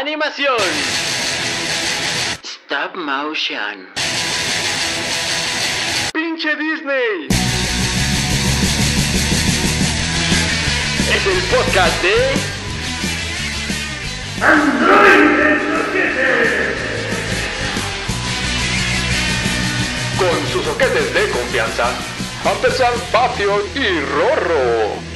Animación. Stop motion. Pinche Disney. Es el podcast de... Con sus soquetes de confianza, Ampersand, Patio y Rorro.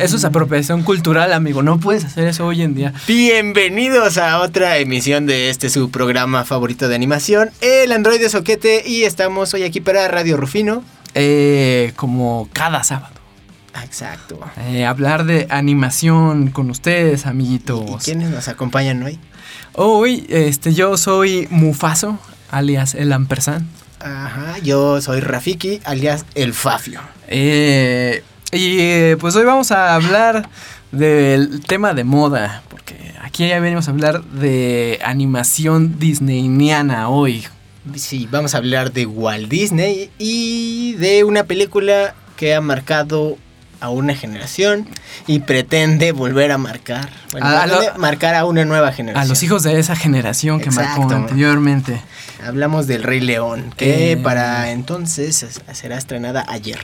Eso es apropiación cultural, amigo. No puedes hacer eso hoy en día. Bienvenidos a otra emisión de este su programa favorito de animación, El Androide Soquete, y estamos hoy aquí para Radio Rufino. Eh, como cada sábado. Exacto. Eh, hablar de animación con ustedes, amiguitos. ¿Y quiénes nos acompañan hoy? Hoy, este, yo soy Mufaso, alias el Ampersand. Ajá, yo soy Rafiki, alias el Fafio. Eh, y eh, pues hoy vamos a hablar del tema de moda, porque aquí ya venimos a hablar de animación disneyniana hoy. Sí, vamos a hablar de Walt Disney y de una película que ha marcado a una generación y pretende volver a marcar, bueno, A- lo- marcar a una nueva generación. A los hijos de esa generación que marcó anteriormente. Hablamos del Rey León, que Eh. para entonces es- será estrenada ayer.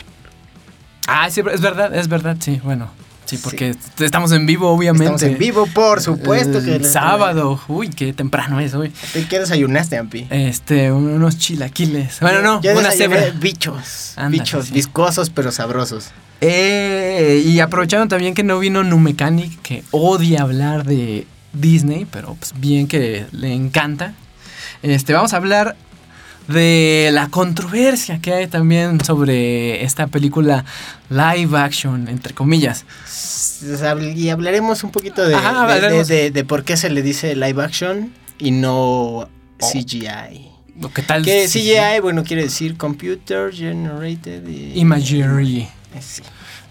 Ah, sí, es verdad, es verdad, sí, bueno. Sí, Sí. porque estamos en vivo, obviamente. Estamos en vivo, por supuesto que El sábado. Uy, qué temprano es hoy. ¿Qué desayunaste, Ampi? Este, unos chilaquiles. Bueno, no, Yo una cebra. bichos, Ándale, bichos sí. viscosos pero sabrosos. Eh, y aprovecharon también que no vino Numecanic, que odia hablar de Disney, pero pues bien que le encanta. Este, vamos a hablar de la controversia que hay también sobre esta película live action, entre comillas. Y hablaremos un poquito de, Ajá, de- de- por qué se le dice live action y no CGI. ¿O ¿Qué tal? Que CGI, bueno, quiere decir Computer Generated y- Imagery. Eh, sí.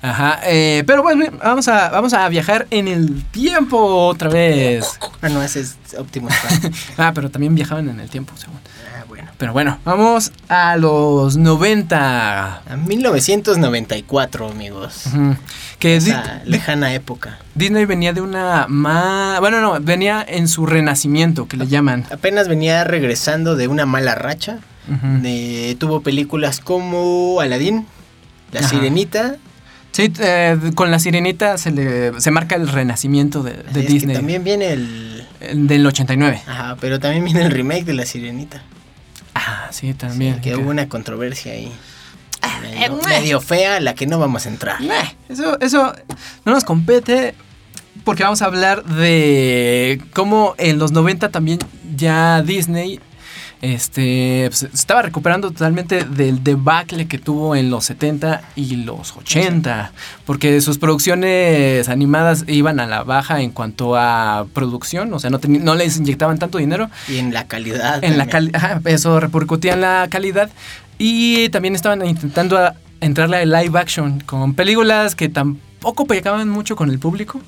Ajá, eh, pero bueno, vamos a, vamos a viajar en el tiempo otra vez. Ah, no, ese es Optimus Prime. Ah, pero también viajaban en el tiempo, según. ah, bueno. Pero bueno, vamos a los 90. A 1994, amigos. Ujú. Que Di- Esa lejana época. Disney venía de una ma- Bueno, no, venía en su renacimiento, que le llaman. Apenas venía regresando de una mala racha. De- tuvo películas como Aladdin, La Ajá. Sirenita. Sí, eh, con la sirenita se le se marca el renacimiento de, de Es que Disney. también viene el. El Del 89. Ajá, pero también viene el remake de La Sirenita. Ah, sí, también. Sí, que hubo una controversia ahí. Medio, eh, medio fea, la que no vamos a entrar. Eso, eso no nos compete porque vamos a hablar de cómo en los 90 también ya Disney este, pues, estaba recuperando totalmente del debacle que tuvo en los 70 y los 80, porque sus producciones animadas iban a la baja en cuanto a producción, o sea, no, no les inyectaban tanto dinero Y en la calidad. en la calidad, eso repercutía en la calidad y también estaban intentando a- entrarle a live action con películas que tampoco pegaban mucho con el público.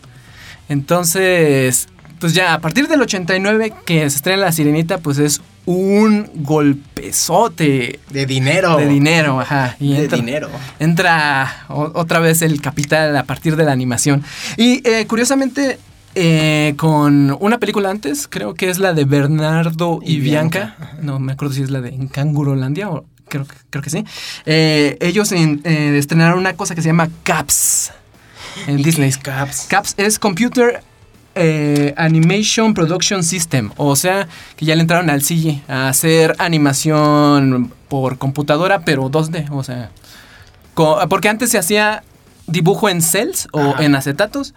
Entonces, pues ya a partir del 89 que se estrena La Sirenita, pues es un golpezote De dinero. de dinero, ajá. Y De entra- dinero. entra o- otra vez el capital a partir de la animación. Y eh, curiosamente, eh, con una película antes, creo que es la de Bernardo y, Y Bianca. Bianca, No me acuerdo si es la de En Cangurolandia o creo, que- creo que sí. Eh, ellos en- estrenaron una cosa que se llama CAPS en ¿Y Disney. CAPS? CAPS es Computer eh, Animation Production System. O sea, que ya le entraron al CG a hacer animación por computadora, pero 2D. O sea, porque antes se hacía dibujo en cells o Ajá. en acetatos.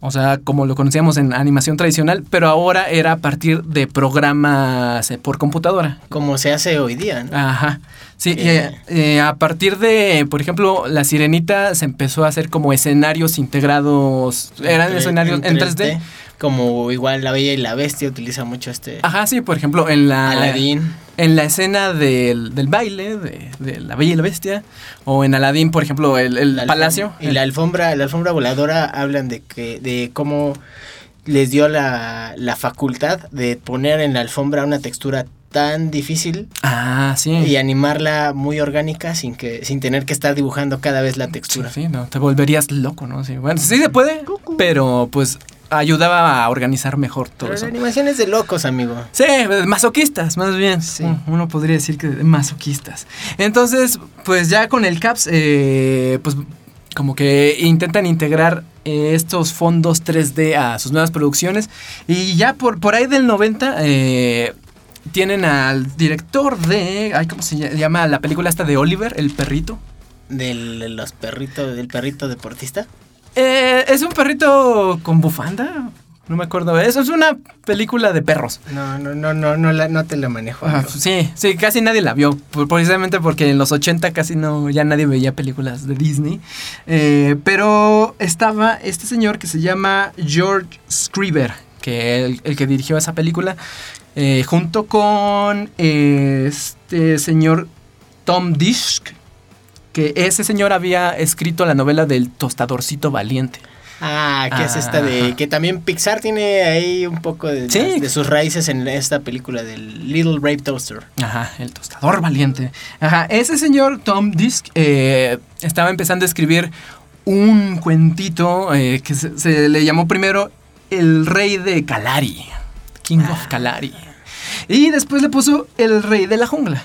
O sea, como lo conocíamos en animación tradicional, pero ahora era a partir de programas eh, por computadora. Como se hace hoy día, ¿no? Ajá. Sí, eh, eh, a partir de, por ejemplo, La Sirenita se empezó a hacer como escenarios integrados. Eran escenarios en 3D. Como igual La Bella y la Bestia utiliza mucho este Ajá, sí, por ejemplo, en la, Aladdin. En la escena del, del baile de, de La Bella y la Bestia, o en Aladdin, por ejemplo, el, el La palacio. Y la alfombra, la alfombra voladora hablan de que, de cómo les dio la, la facultad de poner en la alfombra una textura tan difícil Ah, sí. y animarla muy orgánica sin que sin tener que estar dibujando cada vez la textura. Sí, no, te volverías loco, ¿no? Sí, bueno, sí se puede, pero pues ayudaba a organizar mejor todo Pero eso. la animación es de locos, amigo. Sí, masoquistas, más bien. Sí. Un- Uno podría decir que masoquistas. Entonces, pues ya con el CAPS, eh, pues como que intentan integrar eh, estos fondos 3D a sus nuevas producciones. Y ya por, por ahí del 90 eh, tienen al director de... Ay, ¿Cómo se lla- llama la película esta de Oliver, el perrito? Del de los perritos, del perrito deportista. Eh, es un perrito con bufanda. No me acuerdo. Eso es una película de perros. No, no, no, no, no, la, no te la manejo. Amigo. sí, sí, casi nadie la vio, precisamente porque en los 80 casi no, ya nadie veía películas de Disney. Eh, pero estaba este señor que se llama George Scriber, que el, el que dirigió esa película, eh, junto con eh, este señor Tom Dishk, que ese señor había escrito la novela del tostadorcito valiente. Ah, que es esta de que también Pixar tiene ahí un poco de, Sí. de sus raíces en esta película del Little Brave Toaster. Ajá, el tostador valiente. Ajá, ese señor Tom Disk eh, estaba empezando a escribir un cuentito eh, que se, se le llamó primero El Rey de Kalari, King of Kalari. Y después le puso El Rey de la Jungla.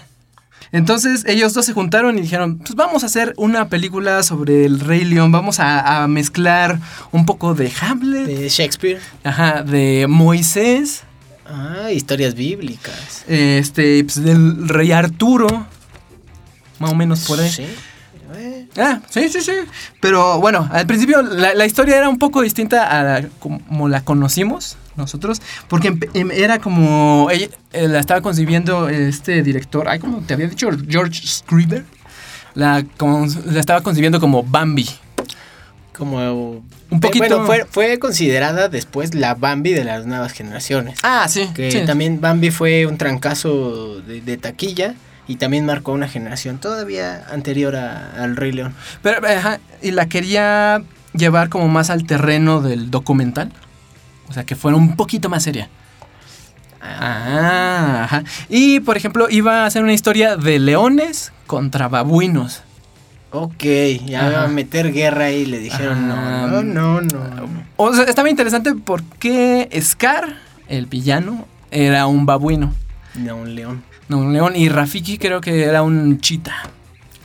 Entonces ellos dos se juntaron y dijeron, pues vamos a hacer una película sobre el Rey León, vamos a, a mezclar un poco de Hamlet, De Shakespeare. ajá, de Moisés, Ah, historias bíblicas. este, pues, del Rey Arturo, más o menos por ahí. Sí. Eh, Ah, sí, sí, sí. Pero bueno, al principio la, la historia era un poco distinta a la- como la conocimos nosotros, porque em- era como ella eh, la estaba concibiendo este director, ay, como te había dicho, George Scriber, la, estaba concibiendo como Bambi. Como Un poquito- Bueno, fue, fue considerada después la Bambi de las nuevas generaciones. Ah, sí. Que sí. también Bambi fue un trancazo de, de taquilla y también marcó una generación todavía anterior a- al Rey León. Pero, ajá, y la quería llevar como más al terreno del documental. O sea, que fuera un poquito más seria. Ah, ajá. Y por ejemplo, iba a hacer una historia de leones contra babuinos. Ok, ya Ajá. a meter guerra ahí le dijeron no, no, no, no. O sea, estaba interesante porque Scar, el villano, era un babuino, No, un león. no un león. Y Rafiki creo que era un chita.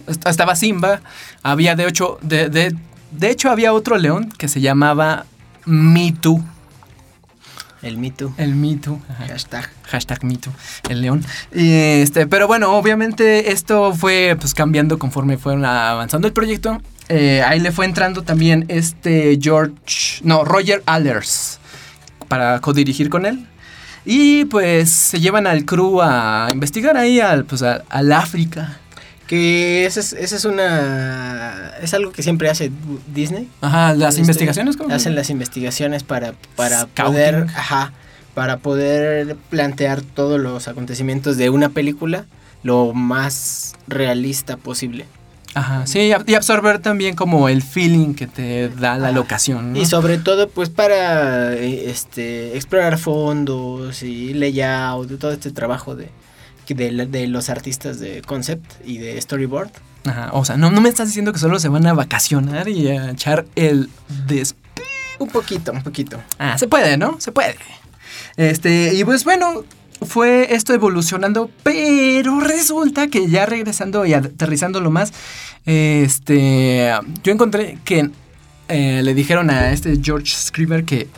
Est- Estaba Simba. Había de hecho, de, de, de hecho había otro león que se llamaba Mitu. El Me Too. El Mitu. Ajá. Hashtag. Hashtag MeToo, el león. Y, este, pero bueno, obviamente esto fue pues cambiando conforme fueron avanzando el proyecto. Eh, ahí le fue entrando también este George, no, Roger Allers para codirigir con él. Y pues se llevan al crew a investigar ahí al, pues, a- al África. Que esa es, esa es una... Es algo que siempre hace Disney. Ajá, las Este, investigaciones. ¿cómo? Hacen las investigaciones para, para Scouting. poder... Ajá. Para poder plantear todos los acontecimientos de una película lo más realista posible. Ajá, sí, y absorber también como el feeling que te da la Ah, locación. ¿no? Y sobre todo, pues, para eh, este explorar fondos y layout, todo este trabajo de, de, los artistas de concept y de storyboard. Ajá, o sea, no, no me estás diciendo que solo se van a vacacionar y a echar el des... Un poquito, un poquito. Ah, se puede, ¿no? Se puede. Este, y pues bueno, fue esto evolucionando, pero resulta que ya regresando y aterrizándolo más, este, yo encontré que eh, le dijeron a este George Scriber que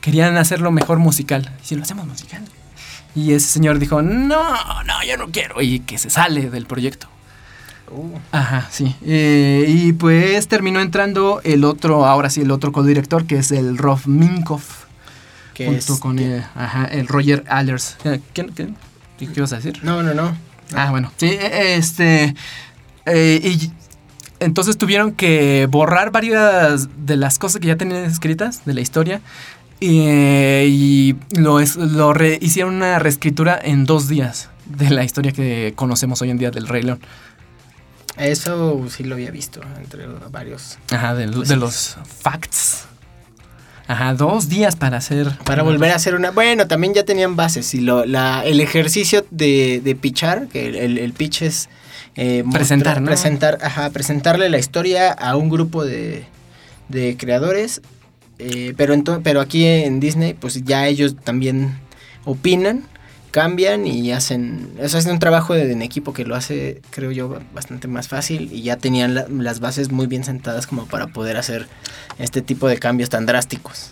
querían hacerlo mejor musical. ¿Y si lo hacemos musical? Y ese señor dijo, no, no, yo no quiero. Y que se sale del proyecto. Uh, Ajá, sí. Eh, y pues terminó entrando el otro, ahora sí, el otro codirector, que es el Rolf Minkoff, que junto es- con el, ajá, el Roger Allers. Eh, ¿Quién, quién? ¿Qué, qué ibas a decir? No, no, no. Ah, bueno. Sí, eh, este... eh, y entonces tuvieron que borrar varias de las cosas que ya tenían escritas de la historia. Eh, y lo, es- lo re- hicieron una reescritura en dos días de la historia que conocemos hoy en día del Rey León. Eso sí lo había visto entre varios. Ajá, de, Pues de los facts. Ajá, dos días para hacer. Para volver a hacer una... Bueno, también ya tenían bases y lo, la, el ejercicio de, de pichar, que el, el, el pitch es... eh, Presentar, ¿no? Presentar, ajá, presentarle la historia a un grupo de, de creadores. Eh, pero, ento- pero aquí en Disney, pues ya ellos también opinan, cambian y hacen... Eso es un trabajo de, en equipo que lo hace, creo yo, bastante más fácil. Y ya tenían la- las bases muy bien sentadas como para poder hacer este tipo de cambios tan drásticos.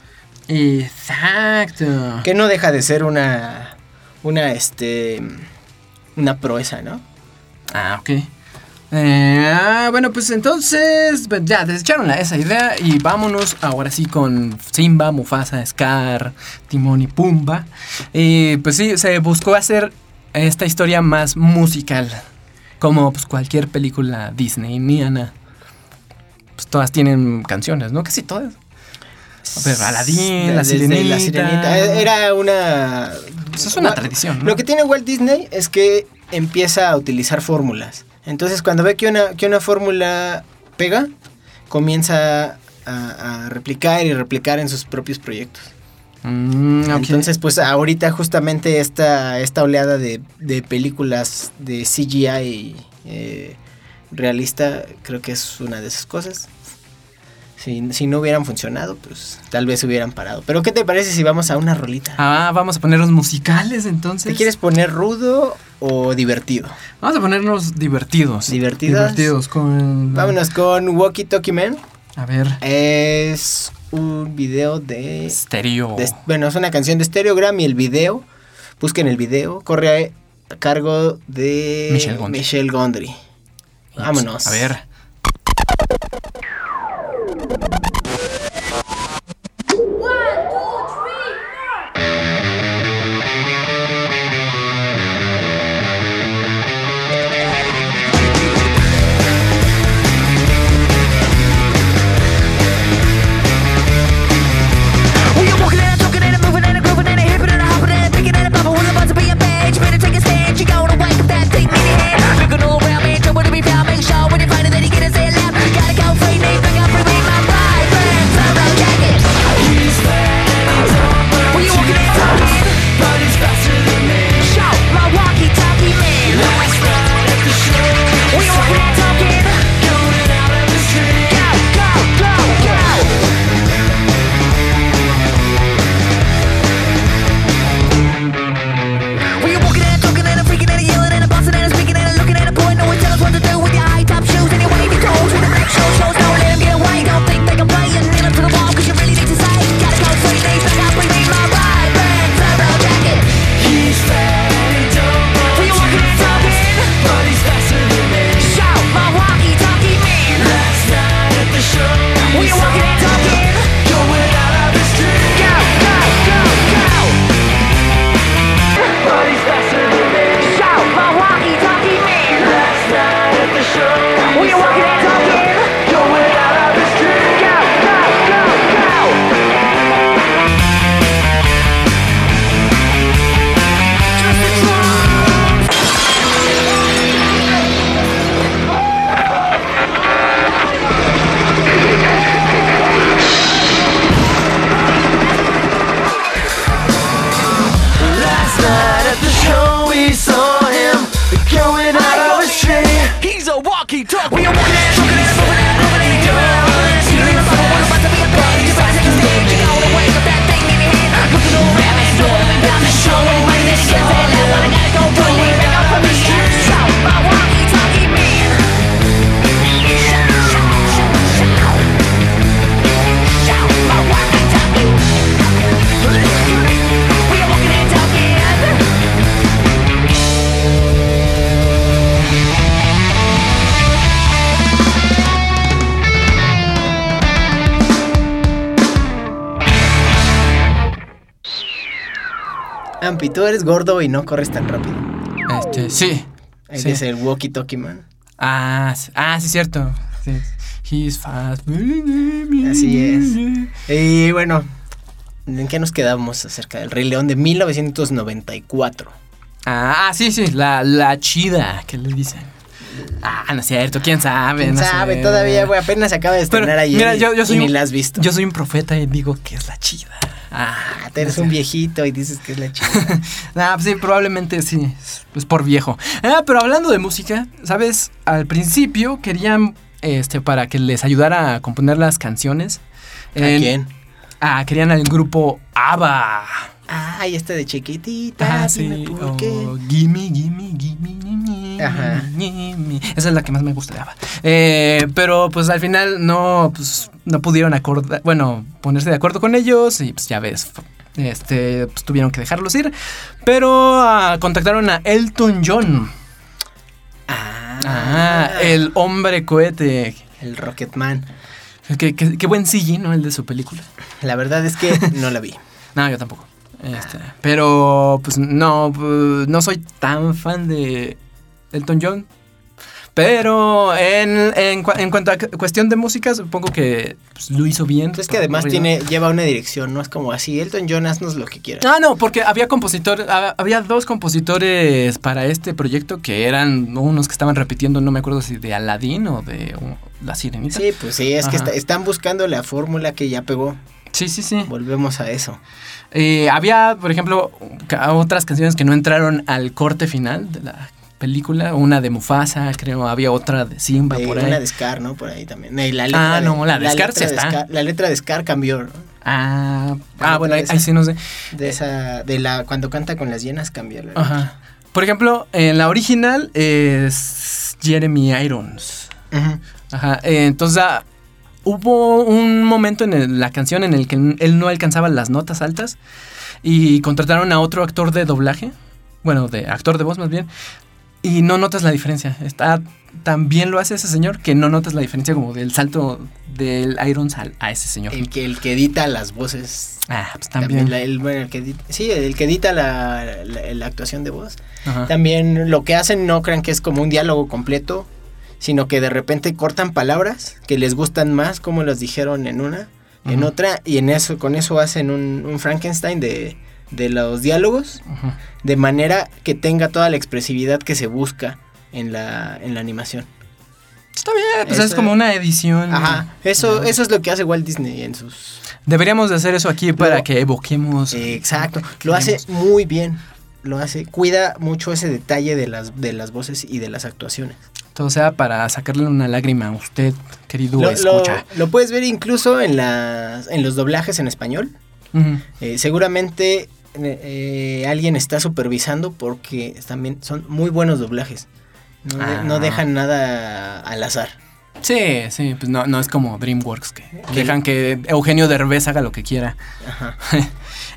Exacto. Que no deja de ser una. Una, este. Una proeza, ¿no? Ah, ok. Eh, bueno, pues entonces pues ya desecharon la- esa idea y vámonos ahora sí con Simba, Mufasa, Scar, Timón y Pumba. Y pues sí, se buscó hacer esta historia más musical, como pues cualquier película disneyniana. Pues todas tienen canciones, ¿no? Casi todas. Pero Aladín, La Sirenita. La Sirenita. Eh, Era una. Pues es una tradición, ¿no? Lo que tiene Walt Disney es que empieza a utilizar fórmulas. Entonces, cuando ve que una, que una fórmula pega, comienza a, a replicar y replicar en sus propios proyectos. Mm. Entonces, pues ahorita justamente esta, esta oleada de, de películas de CGI eh, realista, creo que es una de esas cosas. Si, si no hubieran funcionado, pues tal vez hubieran parado. Pero ¿qué te parece si vamos a una rolita? Ah, vamos a poner los musicales entonces. ¿Te quieres poner rudo o divertido? Vamos a ponernos divertidos. ¿Divertidas? Divertidos con... Vámonos con Walkie Talkie Man. A ver. Es un video de... Estéreo. de- bueno, es una canción de Stereogram y el video, busquen el video, corre a cargo de Michel Gondry. Michel Gondry. Vámonos. A ver. you tú eres gordo y no corres tan rápido. Este, sí. Ese Sí. es el Walkie Talkie Man. Ah, ah, sí, cierto. Sí. He's fast. Así es. Y bueno, ¿en qué nos quedamos acerca del Rey León de 1994? Ah, sí, sí, la, la chida, que le dicen. Ah, no es cierto, quién sabe. ¿Quién no sabe? sé. Todavía, güey, apenas se acaba de Pero, estrenar ayer mira, yo, yo soy y ni la has visto. Yo soy un profeta y digo que es la chida. Ah, eres un viejito y dices que es la chica. Ah, pues sí, probablemente sí. Pues por viejo. Ah, pero hablando de música, ¿sabes? Al principio querían, este, para que les ayudara a componer las canciones. ¿A en- quién? Ah, querían al grupo ABBA. Ay, este de chiquitita. Ah, sí. por qué. o gimme, gimme, gimme, gimme, Ajá. gimme. Esa es la que más me gusta de ABBA. Eh, pero pues al final no, pues, no pudieron acordar, bueno, ponerse de acuerdo con ellos y pues ya ves, este, pues tuvieron que dejarlos ir. Pero ah, contactaron a Elton John. Ah, Ah, el hombre cohete. el Rocketman. Qué, qué- qué buen CG, ¿no? El de su película. La verdad es que no la vi. No, yo tampoco. Este, pero, pues no, pues, no soy tan fan de Elton John. Pero en, en, en cuanto a cu- cuestión de música, supongo que pues, lo hizo bien. Es que además Corrido. tiene, lleva una dirección, no es como así. Elton John, haznos lo que quieras. Ah, no, porque había compositores, hab- había dos compositores para este proyecto que eran unos que estaban repitiendo, no me acuerdo si de Aladdin o de uh, La Sirenita. Sí, pues sí, es que está- están buscando la fórmula que ya pegó. sí, sí. sí. Volvemos a eso. Eh, había, por ejemplo, otras canciones que no entraron al corte final de la película. Una de Mufasa, creo. Había otra de Simba Eh, por ahí. una de Scar, ¿no? Por ahí también. Eh, la Ah, de- no, la de Scar letra sí está. Scar- la letra de Scar cambió, ¿no? Ah, Ah, bueno, ahí, esa. ahí sí no sé. De esa, de la, cuando canta con las llenas cambió. la- Ajá. Por ejemplo, en la original es Jeremy Irons. Ujú. Ajá. eh, entonces ah, hubo un momento en el- la canción en el que él no alcanzaba las notas altas y contrataron a otro actor de doblaje, bueno, de actor de voz más bien, y no notas la diferencia. Está tan bien lo hace ese señor que no notas la diferencia como del salto del Irons al- a ese señor. El que, el que edita las voces. Ah, pues También. también. la- el, bueno, el que edita, sí, el que edita la, la- la actuación de voz. Ajá. También lo que hacen no crean que es como un diálogo completo, sino que de repente cortan palabras que les gustan más, como las dijeron en una, en otra, y en eso, con eso hacen un, un Frankenstein de, de los diálogos, de manera que tenga toda la expresividad que se busca en la, en la animación. Está bien, pues es Eso- como una edición. Ajá, eso, eso es lo que hace Walt Disney en sus... Deberíamos de hacer eso aquí para Lo- que evoquemos. Exacto, lo hace muy bien, lo hace, cuida mucho ese detalle de las, de las voces y de las actuaciones. Todo sea para sacarle una lágrima a usted, querido Lo, escucha. lo puedes ver incluso en, las, en los doblajes en español. Eh, seguramente eh, eh, alguien está supervisando porque también son muy buenos doblajes. No, de- Ah. no dejan nada al azar. Sí, sí, pues no, no es como DreamWorks que dejan que Eugenio Derbez haga lo que quiera. Ajá.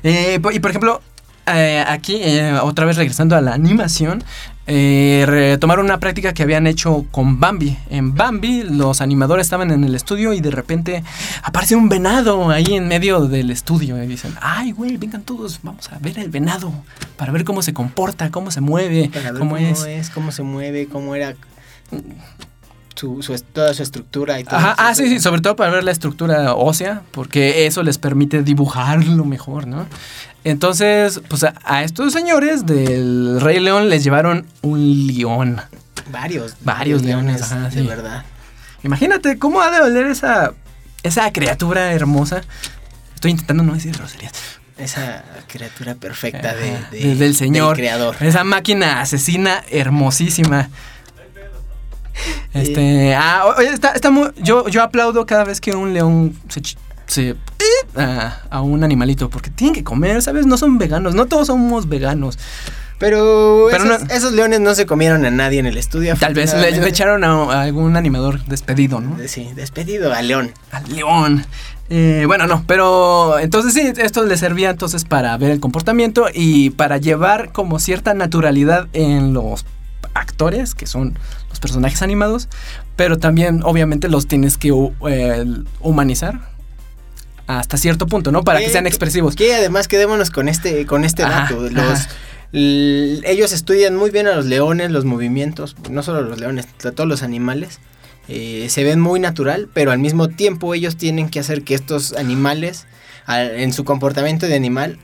Eh, y por ejemplo, eh, aquí, eh, otra vez regresando a la animación, eh, retomaron una práctica que habían hecho con Bambi. En Bambi, los animadores estaban en el estudio y de repente aparece un venado ahí en medio del estudio. Y dicen, ay, güey, vengan todos, vamos a ver el venado para ver cómo se comporta, cómo se mueve, Para ver cómo, cómo, es. es. cómo se mueve, cómo era su, su- toda su estructura y todo. Ajá, ah, sí, sí, sobre todo para ver la estructura ósea, porque eso les permite dibujarlo mejor, ¿no? Entonces, pues a, a estos señores del Rey León les llevaron un león. Varios. Varios leones, ajá, de sí. verdad. Imagínate cómo ha de oler esa, esa criatura hermosa. Estoy intentando no decir groserías. Esa criatura perfecta de, Ajá, de- de- del señor. creador. Esa máquina asesina hermosísima. Este, ah, oye, está, está muy, yo, yo aplaudo cada vez que un león se, se a, a un animalito, porque tienen que comer, ¿sabes? No son veganos, no todos somos veganos. Pero, Pero esos, no- esos leones no se comieron a nadie en el estudio. Tal vez le, echaron a, a algún animador despedido, ¿no? Sí, despedido a León. Al león. Eh, bueno, no, pero entonces sí, esto le servía entonces para ver el comportamiento y para llevar como cierta naturalidad en los actores, que son los personajes animados, pero también obviamente los tienes que eh, humanizar hasta cierto punto, ¿no? Para que sean expresivos. Que además quedémonos con este, con este Ajá, dato. Los, ajá. ellos estudian muy bien a los leones, los movimientos, no solo los leones, a todos los animales. Eh, se ven muy natural, pero al mismo tiempo ellos tienen que hacer que estos animales, en su comportamiento de animal,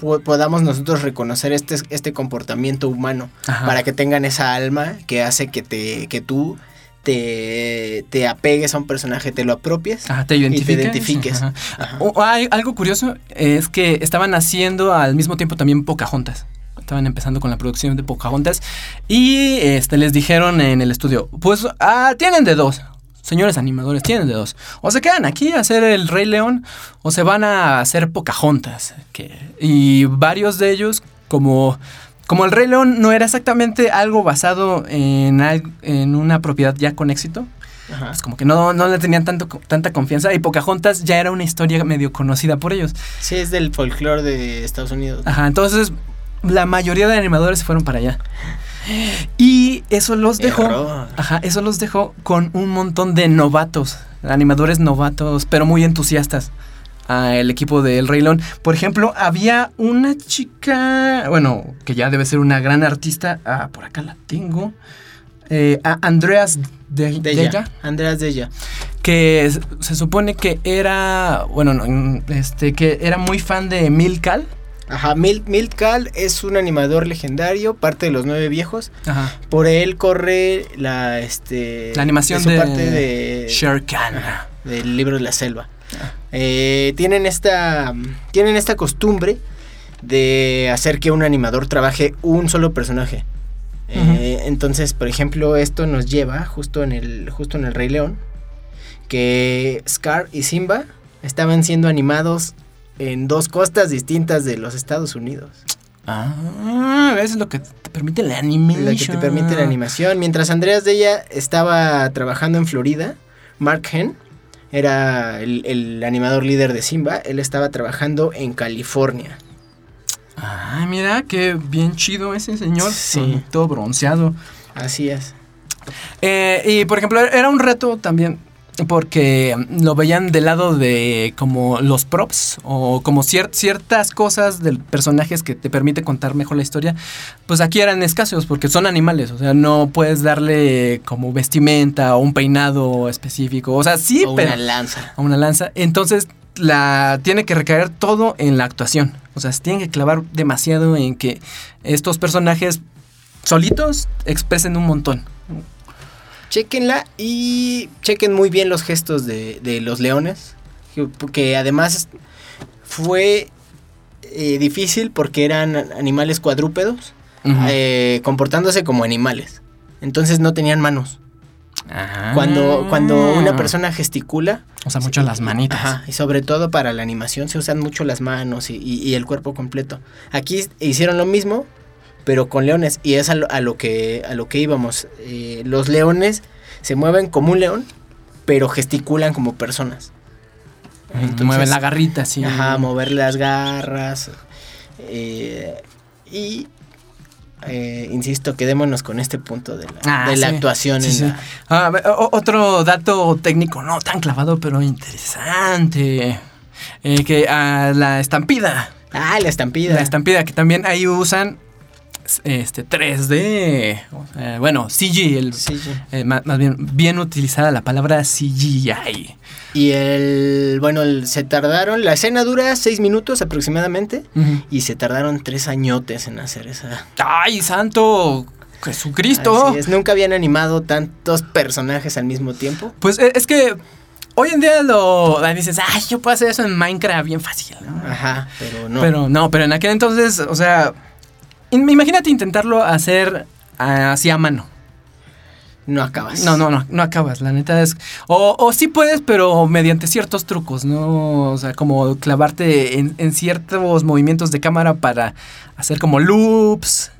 po- podamos nosotros reconocer este, este comportamiento humano Ajá. para que tengan esa alma que hace que te que tú te, te apegues a un personaje, te lo apropies Ajá, te y te identifiques. identifiques. Ajá. Ajá. O- hay- algo curioso es que estaban haciendo al mismo tiempo también Pocahontas. Estaban empezando con la producción de Pocahontas. Y este, les dijeron en el estudio: Pues ah, tienen de dos. Señores animadores, tienen de dos. O se quedan aquí a hacer el Rey León o se van a hacer Pocahontas. Que, y varios de ellos, como, como el Rey León no era exactamente algo basado en, una propiedad ya con éxito, Ajá. pues como que no, no le tenían tanto, tanta confianza. Y Pocahontas ya era una historia medio conocida por ellos. Sí, es del folclore de Estados Unidos. Ajá, entonces la mayoría de animadores se fueron para allá. Y eso los dejó. Error. Ajá, eso los dejó con un montón de novatos, animadores novatos, pero muy entusiastas. Al equipo del Rey León. Por ejemplo, había una chica, bueno, que ya debe ser una gran artista. Ah, por acá la tengo. Eh, a Andreas de, De ella. Andreas de ella. que se supone que era, bueno, no, mm, este, que era muy fan de Milcal. Ajá, Milt, Milt Kahl es un animador legendario, parte de los nueve viejos. Ajá. Por él corre la este La animación su de, parte de Shere Khan. Ajá, del libro de la selva. Eh, tienen esta tienen esta costumbre de hacer que un animador trabaje un solo personaje. Eh, entonces, por ejemplo, esto nos lleva justo en el justo en el Rey León que Scar y Simba estaban siendo animados en dos costas distintas de los Estados Unidos. Ah, eso es lo que te permite la animación. La que te permite la animación. Mientras Andreas de ella estaba trabajando en Florida, Mark Hen era el, el animador líder de Simba. Él estaba trabajando en California. Ah, mira, qué bien chido ese señor. Sí. Todo bronceado. Así es. Eh, y por ejemplo, era un reto también. Porque lo veían del lado de como los props o como cier- ciertas cosas del personajes que te permite contar mejor la historia. Pues aquí eran escasos porque son animales. O sea, no puedes darle como vestimenta o un peinado específico. O sea, sí, o pero una lanza. a una lanza. Entonces, la tiene que recaer todo en la actuación. O sea, se tiene que clavar demasiado en que estos personajes solitos expresen un montón. Chequenla y chequen muy bien los gestos de, de los leones. Que, además fue eh, difícil porque eran animales cuadrúpedos. Eh, comportándose como animales. Entonces no tenían manos. Ah. Cuando, cuando una persona gesticula, O sea, mucho las manitas. Ajá, y sobre todo para la animación se usan mucho las manos y, y- y el cuerpo completo. Aquí hicieron lo mismo, pero con leones, y es a lo, a lo que, a lo que íbamos. Eh, los leones se mueven como un león, pero gesticulan como personas. Entonces, mueven la garrita, sí. Ajá, mover las garras. eh, y, eh, insisto, quedémonos con este punto de la, Ah, de la sí. actuación. Sí, en sí. la- Ah, otro dato técnico, no tan clavado, pero interesante. Eh, que ah, la estampida. Ah, la estampida. La estampida, que también ahí usan este 3D. o sea, bueno, CG, el, sí. eh, más, bien, bien utilizada la palabra CGI. Y el, bueno, el- se tardaron, la escena dura seis minutos aproximadamente y se tardaron tres añotes en hacer esa. ¡Ay, santo Jesucristo! Así es, nunca habían animado tantos personajes al mismo tiempo. Pues eh, es que hoy en día lo dices, ay, yo puedo hacer eso en Minecraft bien fácil. ¿no? Ajá, pero no. Pero no, pero en aquel entonces, o sea, imagínate intentarlo hacer ah, así a mano. no acabas. No, no, no, no acabas, la neta es... O, o sí puedes, pero mediante ciertos trucos, ¿no? O sea, como clavarte en, en ciertos movimientos de cámara para hacer como loops.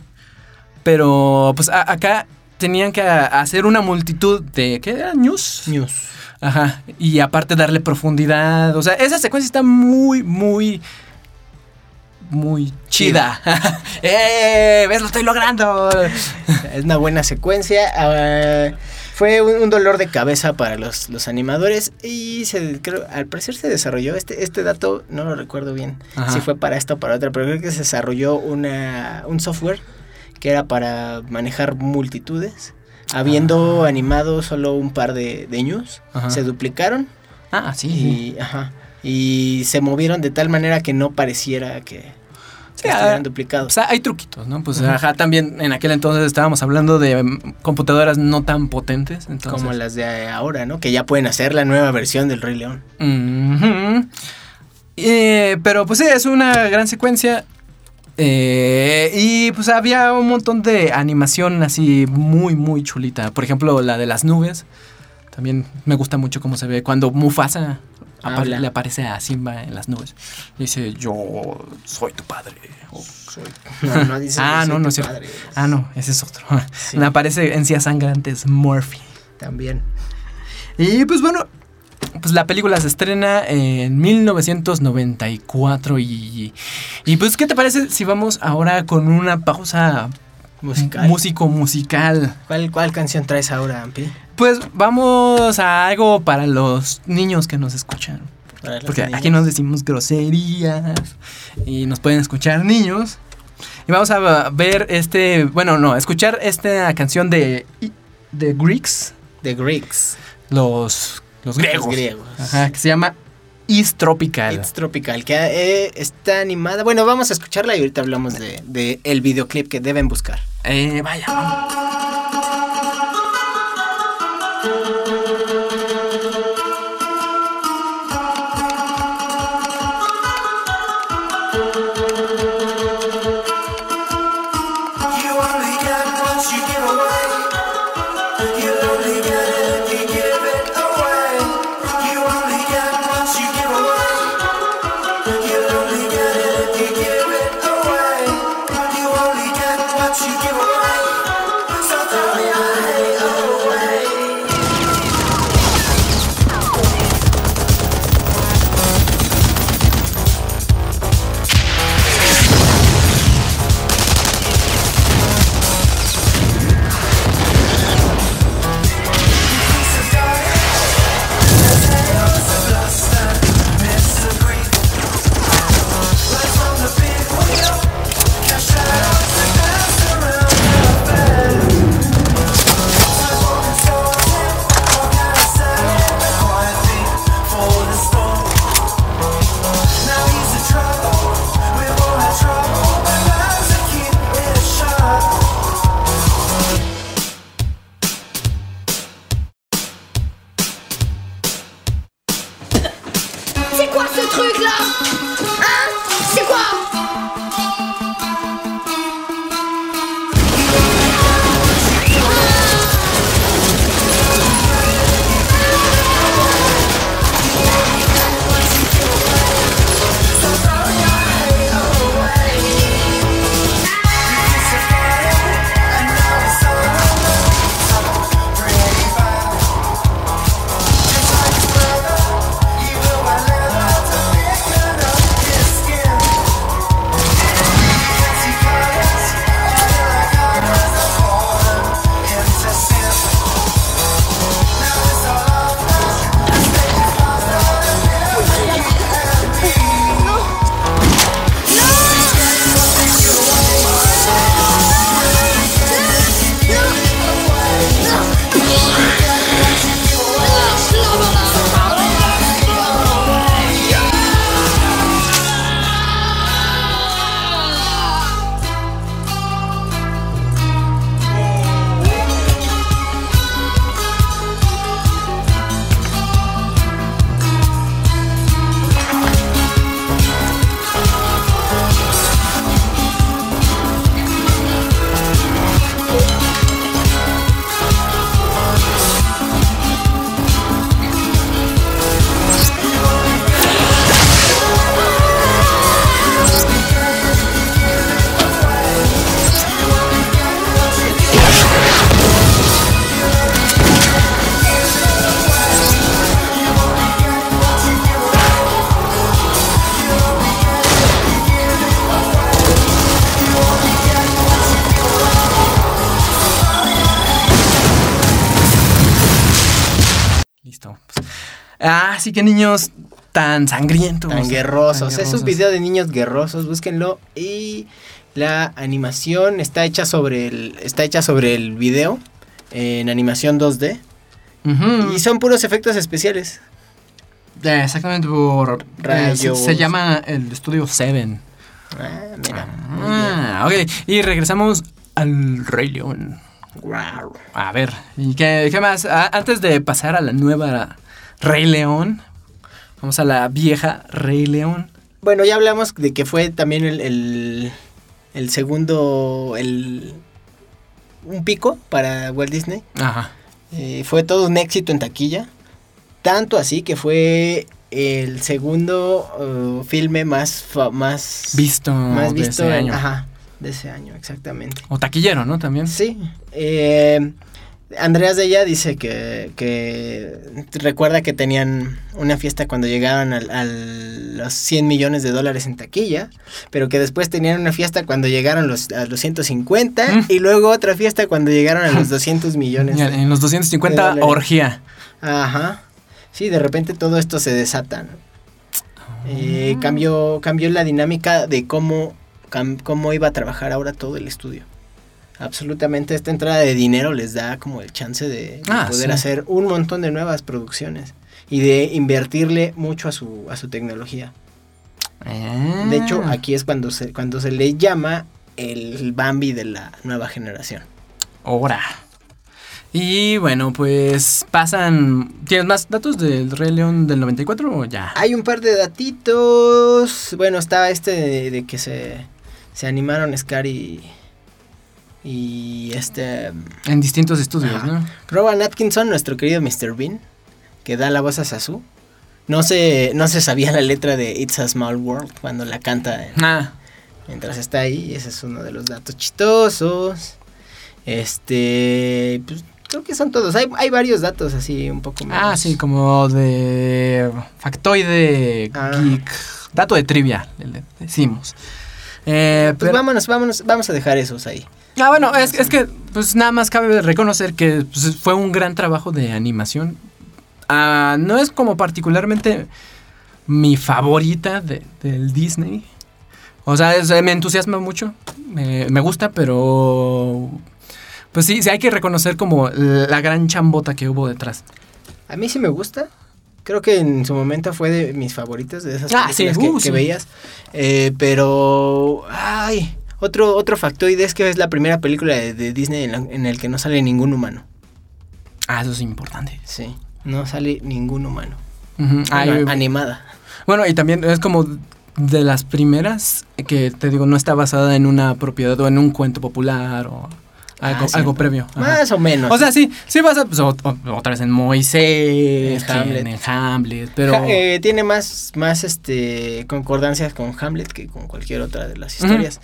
Pero pues a- acá tenían que hacer una multitud de... ¿Qué era? ¿News? News. Ajá. Y aparte darle profundidad. O sea, esa secuencia está muy, muy... Muy chida. ¡Eh! ¿Ves? Lo estoy logrando. Es una buena secuencia. ah, fue un, un dolor de cabeza para los, los animadores y se, creo, al parecer se desarrolló, este, este dato no lo recuerdo bien, Ajá. si fue para esto o para otra, pero creo que se desarrolló una, un software que era para manejar multitudes. Habiendo animado solo un par de, de news, Ajá. se duplicaron Ah, sí. y, ajá, y se movieron de tal manera que no pareciera que, que ah, estuvieran duplicados. O sea, hay truquitos, ¿no? Pues ajá, también en aquel entonces estábamos hablando de mm, computadoras no tan potentes. Entonces, como las de ahora, ¿no? Que ya pueden hacer la nueva versión del Rey León. Eh, pero pues sí, es una gran secuencia. Eh, y pues había un montón de animación así muy, muy chulita. Por ejemplo, la de las nubes. También me gusta mucho cómo se ve cuando Mufasa Habla. le aparece a Simba en las nubes. Dice, yo soy tu padre. O- No, no dice ah, "Yo soy no, no es cierto. padre". Ah, no, ese es otro. Sí. Me aparece encías sangrantes Murphy. También. Y pues bueno, pues la película se estrena en 1994 y, y pues ¿qué te parece si vamos ahora con una pausa Musical. músico musical? ¿Cuál, ¿Cuál canción traes ahora, Ampi? Pues vamos a algo para los niños que nos escuchan. Los Porque niños. aquí nos decimos groserías y nos pueden escuchar niños. Y vamos a ver este, bueno, no, escuchar esta canción de, de Greeks, The Greeks. los, los griegos. griegos. Ajá, que se llama East Tropical. It's Tropical, que eh, está animada. Bueno, vamos a escucharla y ahorita hablamos de, de el videoclip que deben buscar. Eh, vaya. Ah, así que niños tan sangrientos. Tan guerrosos. tan Es un video de niños guerrosos, búsquenlo. Y la animación está hecha sobre el, está hecha sobre el video en animación 2D. Ujú. Y son puros efectos especiales. Exactamente por... eh, Rayos. se, se llama el estudio Seven. Ah, mira. Ah, ok. Y regresamos al Rey León. A ver, ¿y qué, qué más? Ah, antes de pasar a la nueva Rey León, vamos a la vieja Rey León. Bueno, ya hablamos de que fue también el, el, el segundo, el, un pico para Walt Disney. Ajá. Eh, fue todo un éxito en taquilla. Tanto así que fue el segundo uh, filme más, más Visto, más de visto ese en- año. ajá, de ese año, exactamente. O taquillero, ¿no? También. Sí. eh, Andreas de ella dice que, que recuerda que tenían una fiesta cuando llegaron a los 100 millones de dólares en taquilla, pero que después tenían una fiesta cuando llegaron los, a los 150 Mm. y luego otra fiesta cuando llegaron a los 200 millones. De- En los 250, de dólares. orgía. Ajá. Sí, de repente todo esto se desata. ¿no? Ah. Eh, cambió, cambió la dinámica de cómo, cam- cómo iba a trabajar ahora todo el estudio. Absolutamente esta entrada de dinero les da como el chance de, de Ah, poder sí. hacer un montón de nuevas producciones y de invertirle mucho a su, a su tecnología. De hecho, Ah. aquí es cuando se, cuando se le llama el Bambi de la nueva generación. Ahora. Y bueno, pues pasan. ¿Tienes más datos del Rey León del 94 o ya? Hay un par de datitos. Bueno, está este de, de que se, se animaron Scar y, y este En distintos estudios. ¿no? Rowan Atkinson, nuestro querido Mr. Bean, que da la voz a Sasu. No se, no se sabía la letra de It's a Small World cuando la canta en- Ah, mientras está ahí. Ese es uno de los datos chistosos. Este, pues creo que son todos. Hay, hay varios datos así un poco más. ah, sí, como de factoide Ah. geek. Dato de trivia, le decimos. Eh, Pues pero- vámonos, vámonos, vamos a dejar esos ahí. Ah, bueno, es, es que pues nada más cabe reconocer que pues, fue un gran trabajo de animación. Ah, no es como particularmente mi favorita de- del Disney. O sea, es- me entusiasma mucho, me, me gusta, pero pues sí, sí hay que reconocer como la gran chambota que hubo detrás. A mí sí me gusta. Creo que en su momento fue de mis favoritas de esas Ah, películas que, uh, que sí. veías. Eh, pero, ay, otro, otro factoide es que es la primera película de, de Disney en, la- en el que no sale ningún humano. Ah, eso es importante. Sí, no sale ningún humano. Ah, Bueno, animada. Bueno, y también es como de las primeras que te digo, no está basada en una propiedad o en un cuento popular o algo, Ah, cierto. algo previo. Ajá. Más o menos. O sea, sí, sí pasa pues, o- o- otra vez en Moisés, En Hamlet. en Hamlet, pero eh, tiene más, más este, concordancias con Hamlet que con cualquier otra de las historias.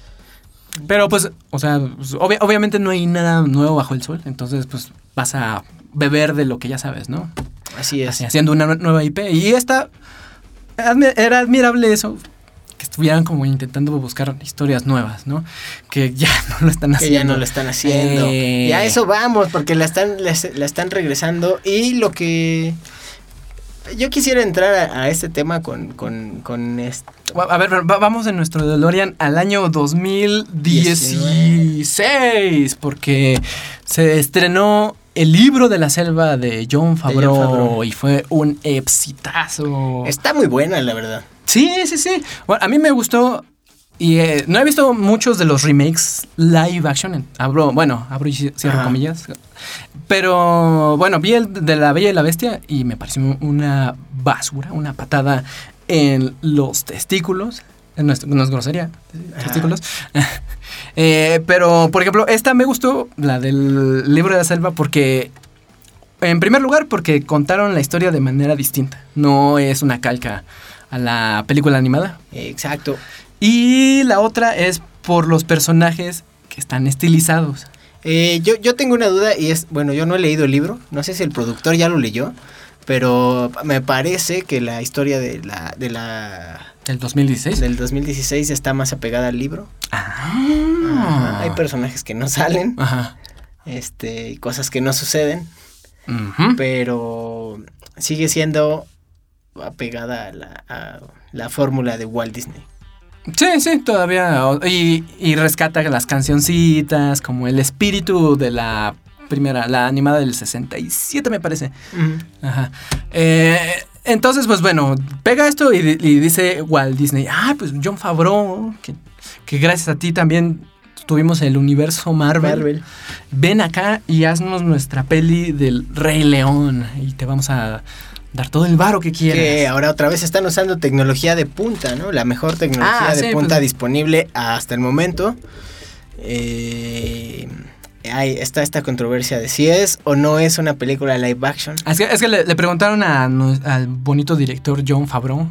Pero pues, o sea, pues, obvia- obviamente no hay nada nuevo bajo el sol, entonces pues vas a beber de lo que ya sabes, ¿no? Así es. Así, haciendo una nue- nueva IP y esta era admirable eso que estuvieran como intentando buscar historias nuevas, ¿no? Que ya no lo están que haciendo. ya no lo están haciendo. Eh. Y a eso vamos, porque la están, la, la están regresando. Y lo que. Yo quisiera entrar a, a este tema con, con, con esto. A ver, va- vamos en nuestro DeLorean al año 2016, porque se estrenó el libro de la selva de John Favreau, Favreau. y fue un exitazo. Está muy buena, la verdad. Sí, sí, sí. Bueno, a mí me gustó y eh, no he visto muchos de los remakes live action. en- abro, bueno, abro y ci- cierro Ajá. comillas. Pero bueno, vi el de la Bella y la Bestia y me pareció una basura, una patada en los testículos. No es, no es grosería, testículos. Eh, pero, por ejemplo, esta me gustó, la del libro de la selva, porque en primer lugar, porque contaron la historia de manera distinta. No es una calca a la película animada. Exacto. Y la otra es por los personajes que están estilizados. Eh, yo, yo tengo una duda y es, bueno, yo no he leído el libro, no sé si el productor ya lo leyó, pero me parece que la historia de la, de la Del 2016. del 2016 está más apegada al libro. Ah. Ajá, Hay personajes que no salen, Ajá. este, cosas que no suceden, pero sigue siendo apegada a la, a la fórmula de Walt Disney. Sí, sí, todavía. Y, y rescata las cancioncitas, como el espíritu de la primera, la animada del 67, me parece. Ajá. Eh, entonces, pues bueno, pega esto y dice Walt Disney, ah, pues John Favreau, que que gracias a ti también tuvimos el universo Marvel. Marvel. Ven acá y haznos nuestra peli del Rey León y te vamos a dar todo el varo que quieras. Que ahora otra vez están usando tecnología de punta, ¿no? La mejor tecnología Ah, de sí, punta pues- disponible hasta el momento. Eh, hay, está esta controversia de si es o no es una película live action. Es que, es que le, le preguntaron a al bonito director John Favreau.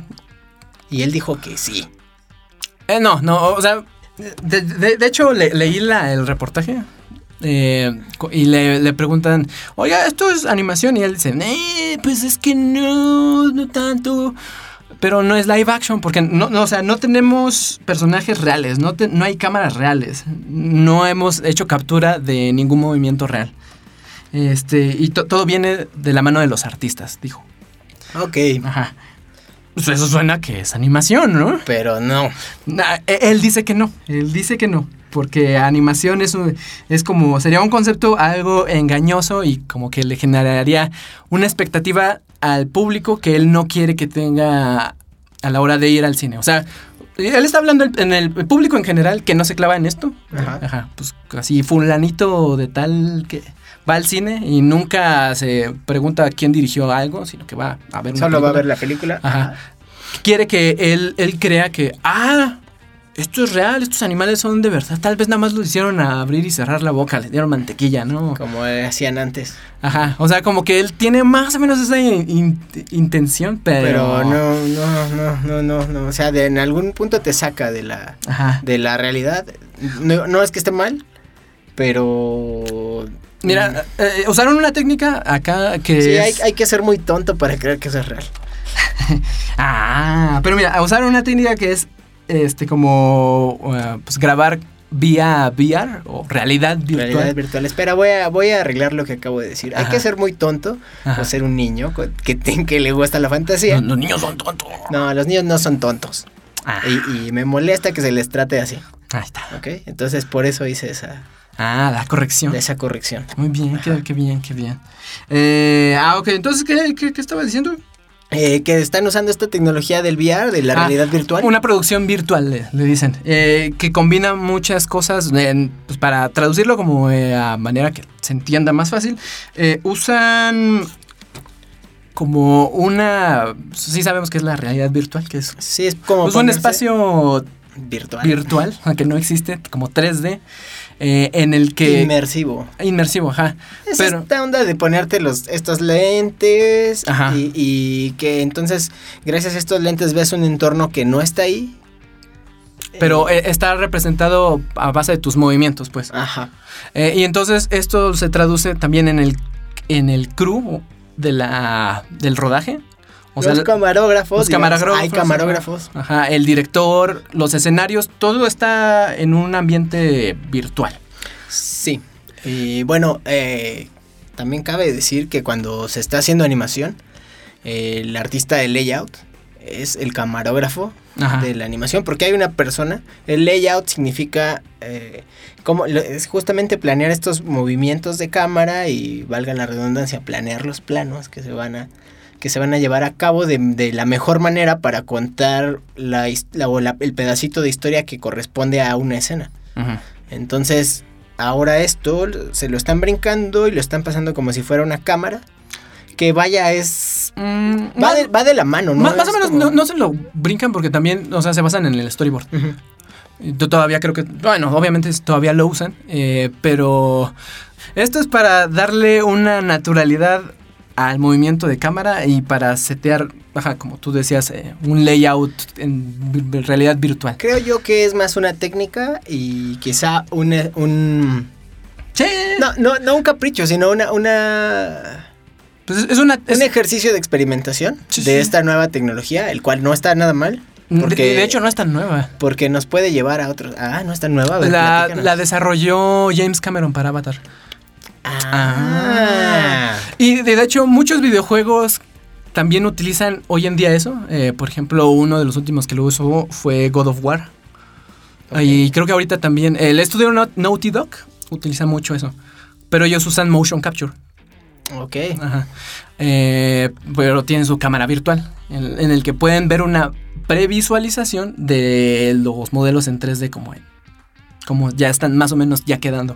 Y él dijo que sí. Eh, no, no, o sea, de, de- de hecho le- leí la- el reportaje eh, y le, le preguntan, oiga, ¿esto es animación? Y él dice, eh, pues es que no, no tanto. Pero no es live action, porque no, no, o sea, no tenemos personajes reales, no, te- no hay cámaras reales, no hemos hecho captura de ningún movimiento real. Este, y to- todo viene de la mano de los artistas, dijo. Ok, Ajá. Pues eso suena que es animación, ¿no? pero no. Nah, e- él dice que no, él dice que no, porque animación es, un- es como, sería un concepto algo engañoso y como que le generaría una expectativa al público que él no quiere que tenga a la hora de ir al cine. O sea, él está hablando en el público en general que no se clava en esto. Ajá. Ajá, pues así fulanito de tal que va al cine y nunca se pregunta quién dirigió algo, sino que va a ver una Solo va a ver la película. Ajá. Quiere que él, él crea que, ah, esto es real, estos animales son de verdad. Tal vez nada más lo hicieron a abrir y cerrar la boca, le dieron mantequilla, ¿no? Como eh, hacían antes. Ajá, o sea, como que él tiene más o menos esa in- in- intención, pero... Pero no, no, no, no, no, no. O sea, de, en algún punto te saca de la, Ajá. de la realidad. No, no es que esté mal, pero... Mira, eh, usaron una técnica acá que Sí, es... hay, hay que ser muy tonto para creer que eso es real. Ah, pero mira, usaron una técnica que es este como uh, pues grabar vía VR o realidad virtual. Realidad virtual. Espera, voy a, voy a arreglar lo que acabo de decir. Hay que ser muy tonto Ajá. o ser un niño que, que le gusta la fantasía. Los, los niños son tontos. No, los niños no son tontos. Ah, Y, y me molesta que se les trate así. ahí está. ¿Ok? Entonces por eso hice esa, Ah, la corrección. esa corrección. Muy bien, qué, qué bien, qué bien. Eh, ah, ok, entonces, ¿qué, qué, qué estaba diciendo? Eh, que están usando esta tecnología del VR, de la Ah, realidad virtual. Una producción virtual, le, le dicen, eh, que combina muchas cosas, pues para traducirlo como eh, a manera que se entienda más fácil, eh, usan como una, sí sabemos que es la realidad virtual, que es Sí, es como pues, un espacio virtual. virtual, aunque no existe, como 3D, eh, en el que... Inmersivo. inmersivo, ajá. Es Pero, esta onda de ponerte los, estos lentes Ajá. y, y que entonces gracias a estos lentes ves un entorno que no está ahí. pero eh, está representado a base de tus movimientos, pues. Ajá. Eh, y entonces esto se traduce también en el, en el crew de la, del rodaje. O sea, los camarógrafos. los digamos, camarógrafos. Hay camarógrafos. Ajá, el director, los escenarios, todo está en un ambiente virtual. Sí. Y bueno, eh, también cabe decir que cuando se está haciendo animación, eh, el artista de layout es el camarógrafo Ajá. de la animación, porque hay una persona. El layout significa eh, lo- es justamente planear estos movimientos de cámara y valga la redundancia, planear los planos que se van a que se van a llevar a cabo de, de la mejor manera para contar la, la- o la- el pedacito de historia que corresponde a una escena. Entonces, ahora esto se lo están brincando y lo están pasando como si fuera una cámara. Que vaya, es. Mm, Va, no, de, va de la mano, ¿no? más, más o menos como- no, no se lo brincan porque también, o sea, se basan en el storyboard. Yo todavía creo que, bueno, obviamente todavía lo usan, eh, pero esto es para darle una naturalidad al movimiento de cámara y para setear, ajá, como tú decías, eh, un layout en realidad virtual. Creo yo que es más una técnica y quizá una- un. Sí, No, no, no un capricho, sino una. una pues es- es una... es- un ejercicio de experimentación Sí, de sí. esta nueva tecnología, el cual no está nada mal. Porque, de hecho, no es tan nueva. porque nos puede llevar a otros. Ah, no está nueva. a ver, La, la desarrolló James Cameron para Avatar. Ah. Y de hecho, muchos videojuegos también utilizan hoy en día eso. Eh, por ejemplo, uno de los últimos que lo usó fue God of War. Y creo que ahorita también. El estudio Nau- Naughty Dog utiliza mucho eso. Pero ellos usan motion capture. Ok. Ajá. Eh, pero tienen su cámara virtual, en, en el que pueden ver una previsualización de los modelos en 3D como, como ya están más o menos ya quedando.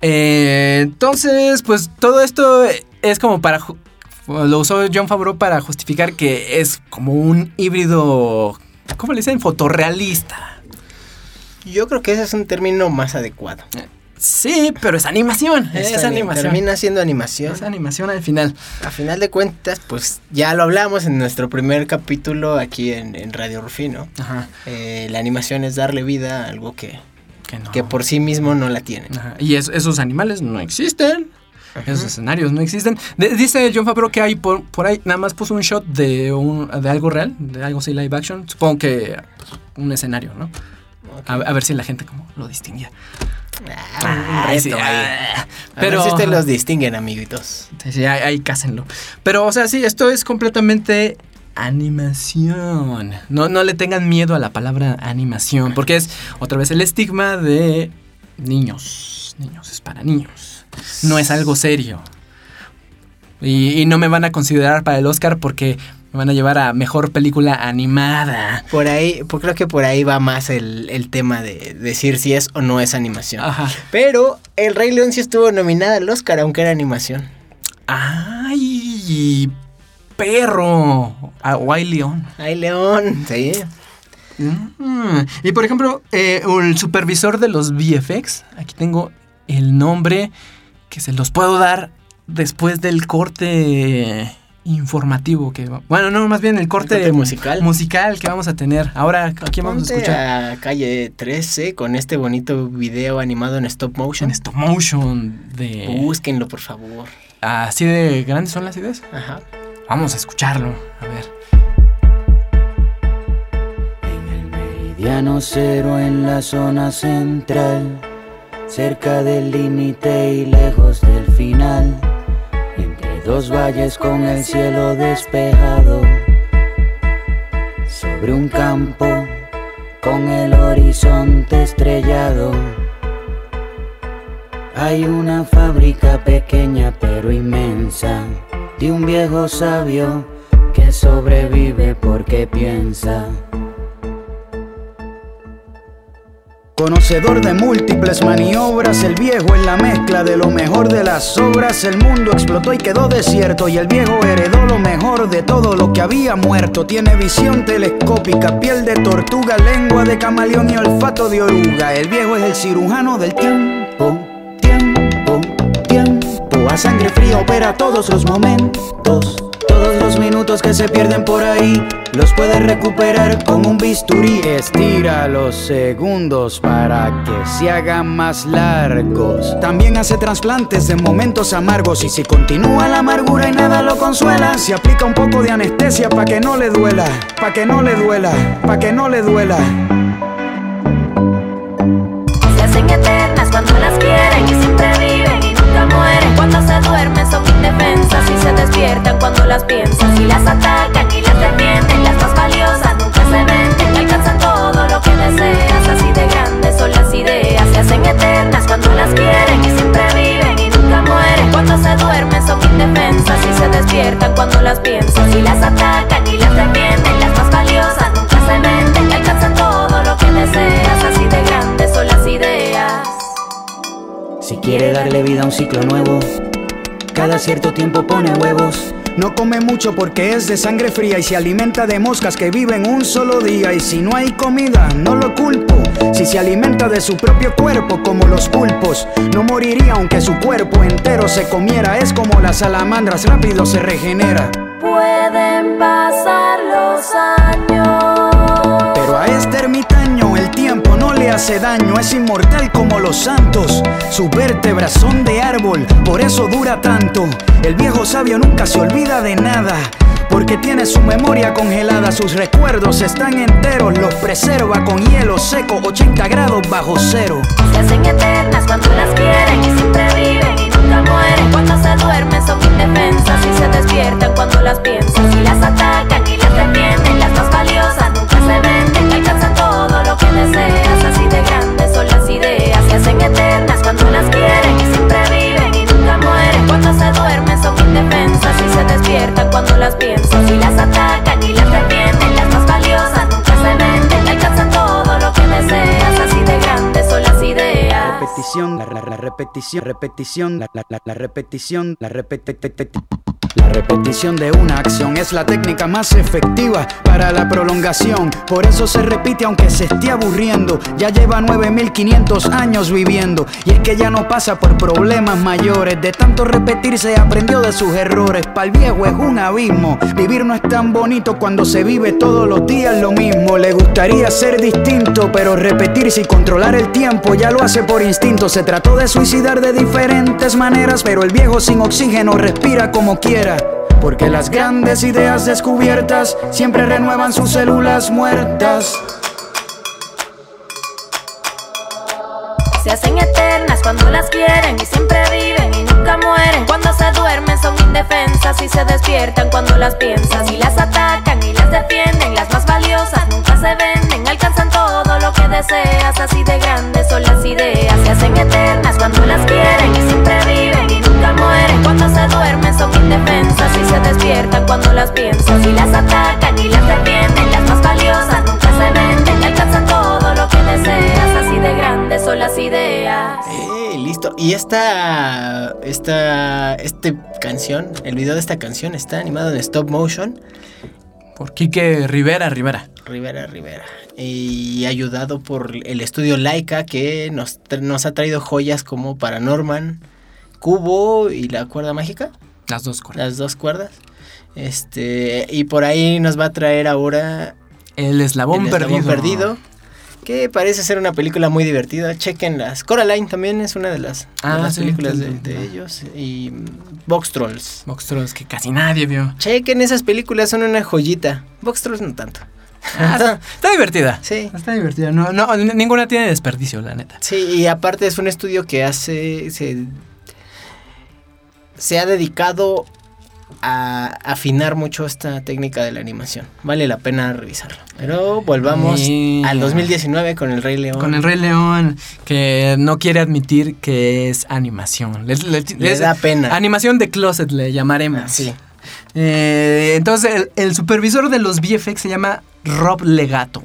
Eh, entonces, pues todo esto es como para... Lo usó John Favreau para justificar que es como un híbrido... ¿Cómo le dicen? Fotorrealista. Yo creo que ese es un término más adecuado. Sí, pero es animación. Es, ani- animación. Termina siendo animación. Es animación al final. A final de cuentas, pues ya lo hablamos en nuestro primer capítulo aquí en, en Radio Rufino. Ajá. Eh, la animación es darle vida a algo que, Que no. que por sí mismo no la tiene. Ajá, Y es- esos animales no existen. Esos escenarios no existen. De- dice John Favreau que hay por, por ahí, nada más puso un shot de, un, de algo real, de algo así live action. Supongo que pues, un escenario, ¿no? A, a ver si la gente como lo distinguía. Ah, un Ay, reto sí, ahí. ah, A ver pero si los distinguen, amiguitos. Sí, sí, ahí, ahí cásenlo. Pero, o sea, sí, esto es completamente animación. No, no le tengan miedo a la palabra animación, porque es otra vez el estigma de niños. Niños, es para niños. No es algo serio. Y, y no me van a considerar para el Oscar porque me van a llevar a mejor película animada. Por ahí, pues creo que por ahí va más el, el tema de decir si es o no es animación. Ajá. Pero El Rey León sí estuvo nominada al Oscar, aunque era animación. ¡Ay! Perro. Ah, Guay León. Ay, León, sí. Mm. Y por ejemplo, eh, el supervisor de los VFX, aquí tengo el nombre que se los puedo dar después del corte informativo que bueno no más bien el corte, corte musical. musical que vamos a tener ahora aquí vamos a escuchar a calle 13 con este bonito video animado en stop motion. en stop motion de Búsquenlo, por favor. así de grandes son las ideas Ajá. Vamos a escucharlo a ver En el meridiano cero en la zona central, cerca del límite y lejos del final, entre dos valles con el cielo despejado, sobre un campo con el horizonte estrellado. Hay una fábrica pequeña pero inmensa de un viejo sabio que sobrevive porque piensa. Conocedor de múltiples maniobras, el viejo es la mezcla de lo mejor de las obras. El mundo explotó y quedó desierto y el viejo heredó lo mejor de todo lo que había muerto. Tiene visión telescópica, piel de tortuga, lengua de camaleón y olfato de oruga. El viejo es el cirujano del tiempo, sangre fría opera todos los momentos. Todos los minutos que se pierden por ahí los puedes recuperar con un bisturí. Estira los segundos para que se hagan más largos. También hace trasplantes de momentos amargos y si continúa la amargura y nada lo consuela, se aplica un poco de anestesia para que no le duela, para que no le duela, para que no le duela. Se duermen son indefensas y se despiertan cuando las piensas. Y las atacan y las defienden, las más valiosas nunca se venden. Alcanzan todo lo que deseas, así de grandes son las ideas. Se hacen eternas cuando las quieren y siempre viven y nunca mueren. Cuando se duermen son indefensas y se despiertan cuando las piensas. Y las atacan y las defienden, las más valiosas nunca se venden. Alcanzan todo lo que deseas, así de grandes son las ideas. Si quiere darle vida a un ciclo nuevo, cada cierto tiempo pone huevos. No come mucho porque es de sangre fría y se alimenta de moscas que viven un solo día. Y si no hay comida, no lo culpo. Si se alimenta de su propio cuerpo como los pulpos, no moriría aunque su cuerpo entero se comiera. Es como las salamandras, rápido se regenera. Pueden pasar los años. Pero a este ermitaño hace daño, es inmortal como los santos. Sus vértebras son de árbol, por eso dura tanto. El viejo sabio nunca se olvida de nada. Porque tiene su memoria congelada, sus recuerdos están enteros, los preserva con hielo seco, 80 grados bajo cero. Se hacen eternas cuando las quieren y siempre viven y nunca mueren. Cuando se duermen son indefensas y se despiertan cuando las piensas. Y las atacan y las defienden, parecen eternas cuando las quieren y siempre viven y nunca mueren. Cuando se duermen son indefensas y se despiertan cuando las piensan. Si las atacan y las defienden, las más valiosas nunca se venden. Alcanzan todo lo que deseas, así de grandes son las ideas. La repetición, la, la, la repetición, repetición, la, la, la, la repetición, la repetición. La repetición de una acción es la técnica más efectiva para la prolongación. Por eso se repite aunque se esté aburriendo. Ya lleva 9500 años viviendo. Y es que ya no pasa por problemas mayores. De tanto repetir se aprendió de sus errores. Para el viejo es un abismo. Vivir no es tan bonito cuando se vive todos los días lo mismo. Le gustaría ser distinto, pero repetirse y controlar el tiempo ya lo hace por instinto. Se trató de suicidar de diferentes maneras, pero el viejo sin oxígeno respira como Porque las grandes ideas descubiertas siempre renuevan sus células muertas. Se hacen eternas cuando las quieren y siempre viven y nunca mueren. Cuando se duermen son indefensas y se despiertan cuando las piensas. Y las atacan y las defienden, las más valiosas nunca se venden. Alcanzan todo lo que deseas, así de grandes son las ideas. Se hacen eternas cuando las quieren y siempre viven mueren. Cuando se duermen son indefensas y se despiertan cuando las piensas. Y las atacan y las defienden, las más valiosas nunca se venden. Alcanzan todo lo que deseas, así de grandes son las ideas. Eh, listo. Y esta, esta, este canción, el video de esta canción está animado en stop motion. Por Quique Rivera Rivera. Rivera Rivera. Y ayudado por el estudio Laika que nos, nos ha traído joyas como Paranorman, Cubo y la cuerda mágica. Las dos cuerdas. Las dos cuerdas. Este, y por ahí nos va a traer ahora El eslabón, El Eslabón perdido. perdido. Que parece ser una película muy divertida. Chequenlas. Coraline también es una de las, de Ah, las sí, películas de, ellos. Y mm, Box Trolls. Box Trolls que casi nadie vio. Chequen esas películas, son una joyita. Box Trolls no tanto. Ah, está divertida. Sí. Está divertida. No, no, ninguna tiene desperdicio, la neta. Sí, y aparte es un estudio que hace. Se, se ha dedicado a afinar mucho esta técnica de la animación. Vale la pena revisarlo. Pero volvamos Sí. al 2019 con el Rey León. Con el Rey León, que no quiere admitir que es animación. Le, le- Le es da pena. Animación de closet le llamaremos. Ah, sí. Eh, entonces, el, el supervisor de los VFX se llama Rob Legato.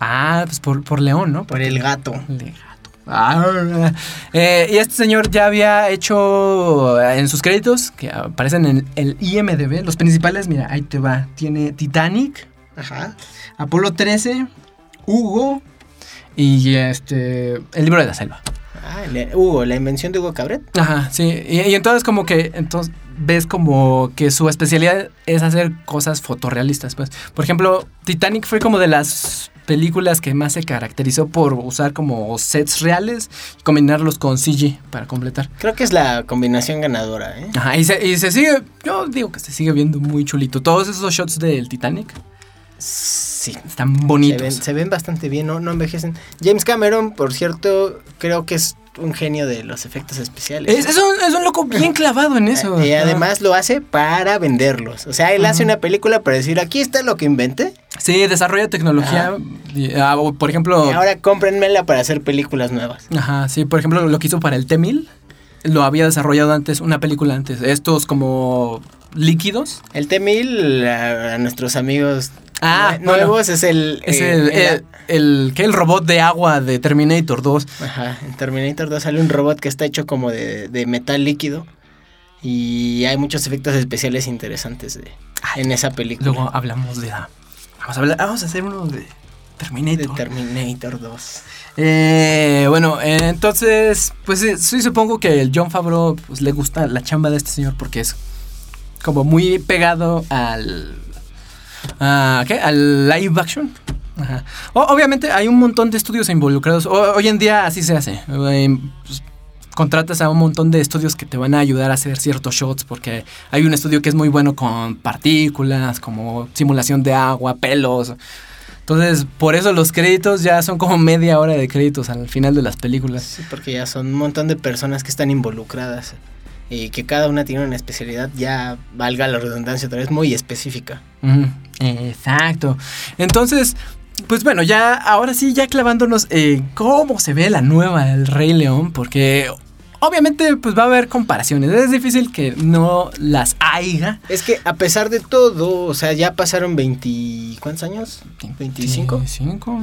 Ah, pues por, por León, ¿no? Por el gato. Legato. Ah, eh, y este señor ya había hecho eh, en sus créditos, que aparecen en el IMDB, los principales, mira, ahí te va. Tiene Titanic, Ajá. Apolo 13, Hugo y este El libro de la selva. Ah, le- Hugo, la invención de Hugo Cabret. Ajá, sí. Y, y entonces como que entonces ves como que su especialidad es hacer cosas fotorrealistas, pues. Por ejemplo, Titanic fue como de las películas que más se caracterizó por usar como sets reales y combinarlos con CG para completar. Creo que es la combinación ganadora, ¿eh? Ajá, y se, y se sigue, yo digo que se sigue viendo muy chulito. Todos esos shots del Titanic Sí. están Se bonitos. ven, se ven bastante bien, ¿no? no envejecen. James Cameron, por cierto, creo que es un genio de los efectos especiales. Es, es un, es un loco bien clavado en eso. Y además lo hace para venderlos. O sea, él hace una película para decir, aquí está lo que inventé. Sí, desarrolla tecnología. y, ah, por ejemplo, Y ahora cómprenmela para hacer películas nuevas. Ajá, sí, por ejemplo, lo que hizo para el T-1000, lo había desarrollado antes, una película antes. Estos como líquidos. El T-1000, a, a nuestros amigos Ah, nue- nuevos, es el... Es eh, el, el- el, el- ¿qué? el robot de agua de Terminator 2. Ajá, en Terminator 2 sale un robot que está hecho como de, de metal líquido. Y hay muchos efectos especiales interesantes de- en esa película. Luego hablamos de. Vamos a, hablar- vamos a hacer uno de de Terminator. Terminator 2. Eh, bueno, eh, entonces, pues sí, supongo que el John Favreau pues, le gusta la chamba de este señor porque es como muy pegado al... a- ¿Qué? Al live action. Ajá. Obviamente hay un montón de estudios involucrados. Hoy en día así se hace. Eh, pues, contratas a un montón de estudios que te van a ayudar a hacer ciertos shots porque hay un estudio que es muy bueno con partículas, como simulación de agua, pelos. Entonces, por eso los créditos ya son como media hora de créditos al final de las películas. Sí, porque ya son un montón de personas que están involucradas. Y que cada una tiene una especialidad, ya valga la redundancia otra vez, muy específica. Exacto. Entonces, pues bueno, ya ahora sí, ya clavándonos en cómo se ve la nueva El Rey León, porque obviamente pues va a haber comparaciones. Es difícil que no las haya. Es que a pesar de todo, o sea, ya pasaron 20... ¿Cuántos años? ¿25? 25,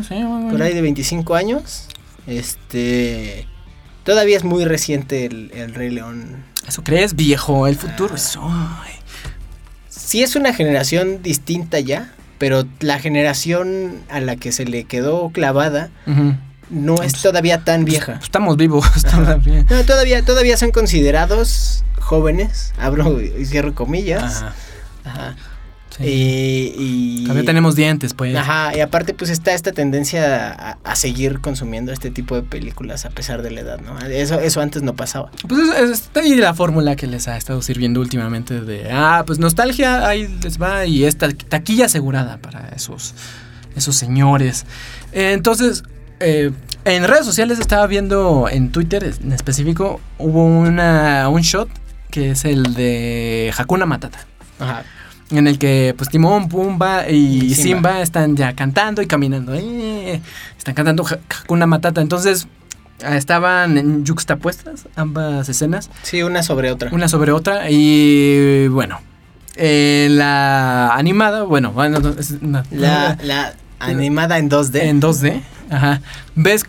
sí. Por ahí de 25 años. Este... Todavía es muy reciente el, el Rey León. ¿Eso crees, viejo? El futuro es hoy. Sí es una generación distinta ya, pero la generación a la que se le quedó clavada no es todavía tan vieja. Pues Estamos vivos todavía. No, todavía, todavía son considerados jóvenes, abro y cierro comillas. Ajá. Ajá. Sí. Y, y- Todavía tenemos dientes, pues. Ajá, y aparte pues está esta tendencia a, a seguir consumiendo este tipo de películas a pesar de la edad, ¿no? Eso, eso antes no pasaba. Pues es- es- está ahí la fórmula que les ha estado sirviendo últimamente de, ah, pues nostalgia, ahí les va y esta taquilla asegurada para esos, esos señores. Entonces, eh, en redes sociales estaba viendo, en Twitter en específico, hubo una, un shot que es el de Hakuna Matata. Ajá. En el que pues Timón, Pumba y Y Simba. Simba. están ya cantando y caminando. eh, están cantando Ja- Hakuna Matata. Entonces estaban en yuxtapuestas ambas escenas, Sí, una sobre otra. una sobre otra. Y bueno, en la animada, bueno, bueno, es una- La, la animada en 2D. en 2D, ajá, ves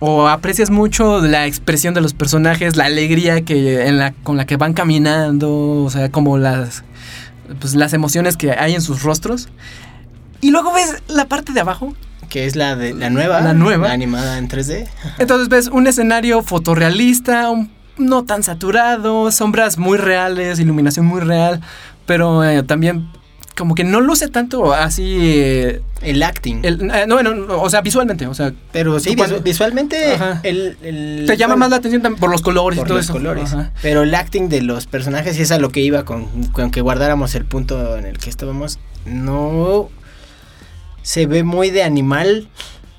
o aprecias mucho la expresión de los personajes, la alegría que en la, con la que van caminando, o sea, como las, pues, las emociones que hay en sus rostros. Y luego ves la parte de abajo, que es la de la nueva. La nueva. animada en 3D. entonces ves un escenario fotorrealista, un- no tan saturado, sombras muy reales, iluminación muy real, pero eh, también como que no luce tanto así... eh, El acting. el- eh, no, bueno, no, o sea, visualmente, o sea, Pero sí, visu- visualmente Ajá. el, el- te llama bueno, más la atención tam- por los colores por y todo los eso. colores. Ajá. Pero el acting de los personajes, y es a lo que iba con, con que guardáramos el punto en el que estábamos, no se ve muy de animal,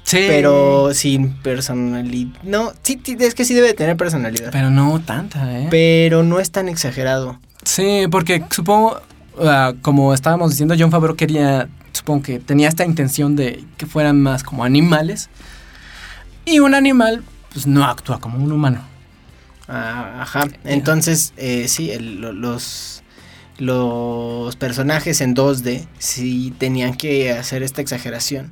Sí. pero sin personalidad. No, sí, sí, es que sí debe tener personalidad. Pero no tanta, ¿eh? Pero no es tan exagerado. sí, porque supongo, ah, como estábamos diciendo, John Favreau quería, supongo que tenía esta intención de que fueran más como animales. Y un animal, pues no actúa como un humano. Ah, ajá. Entonces, eh, sí, el- los, los personajes en 2D sí tenían que hacer esta exageración.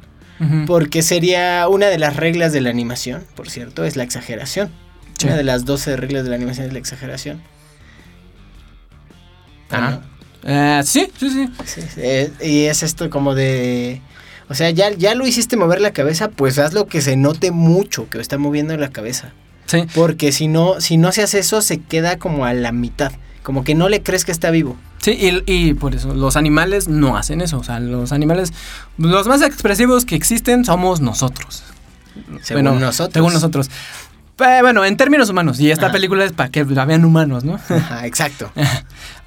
Porque sería una de las reglas de la animación, por cierto, es la exageración. Sí. Una de las 12 reglas de la animación es la exageración. Ajá. Eh, sí, sí, sí. Sí, sí, eh, y es esto como de... O sea, ya, ya lo hiciste mover la cabeza, pues hazlo que se note mucho que está moviendo la cabeza. Sí. Porque si no, si no se hace eso, se queda como a la mitad. Como que no le crees que está vivo. Sí, y, y por eso los animales no hacen eso. O sea, los animales, los más expresivos que existen somos nosotros. Según Bueno, nosotros. Según nosotros. Eh, bueno, en términos humanos. Y esta Ajá. película es para que la vean humanos, ¿no? Ajá, exacto.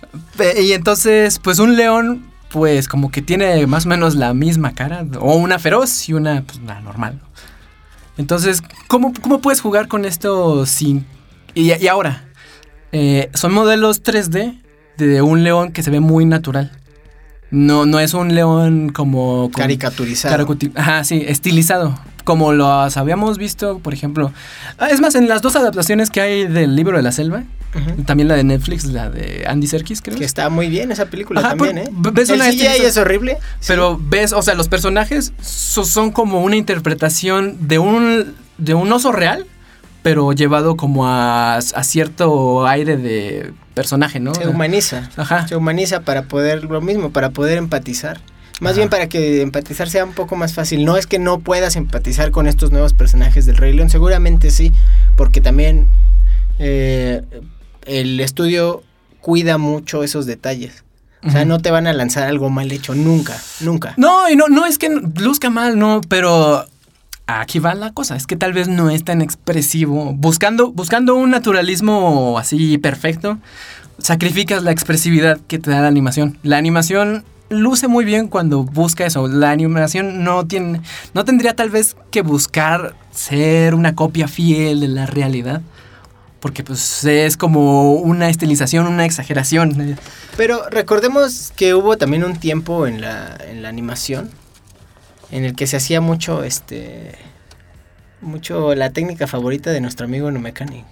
Y entonces, pues un león, pues como que tiene más o menos la misma cara. O una feroz y una, pues, normal. Entonces, ¿cómo, cómo puedes jugar con esto sin... Y, y ahora, eh, son modelos 3D de un león que se ve muy natural. No, no es un león como... Caricaturizado. Ajá, sí, estilizado. Como los habíamos visto, por ejemplo. ah, Es más, en las dos adaptaciones que hay del libro de la selva, También la de Netflix, la de Andy Serkis, creo. Que está muy bien esa película Ajá, también, ¿eh? ves El una CGI estiliza- es horrible. sí. Pero ves, o sea, los personajes so- son como una interpretación de un, de un oso real, pero llevado como a, a cierto aire de personaje, ¿no? se humaniza. Ajá. Se humaniza para poder, lo mismo, para poder empatizar. Más Ajá. bien para que empatizar sea un poco más fácil. No es que no puedas empatizar con estos nuevos personajes del Rey León, seguramente sí, porque también eh, el estudio cuida mucho esos detalles. O sea, no te van a lanzar algo mal hecho nunca, nunca. No, y no, no es que luzca mal, no, pero aquí va la cosa, es que tal vez no es tan expresivo. Buscando, buscando un naturalismo así perfecto, sacrificas la expresividad que te da la animación. La animación luce muy bien cuando busca eso. La animación no tiene, no tendría tal vez que buscar ser una copia fiel de la realidad. Porque pues es como una estilización, una exageración. Pero recordemos que hubo también un tiempo en la, en la animación en el que se hacía mucho, este, mucho la técnica favorita de nuestro amigo No Mechanic.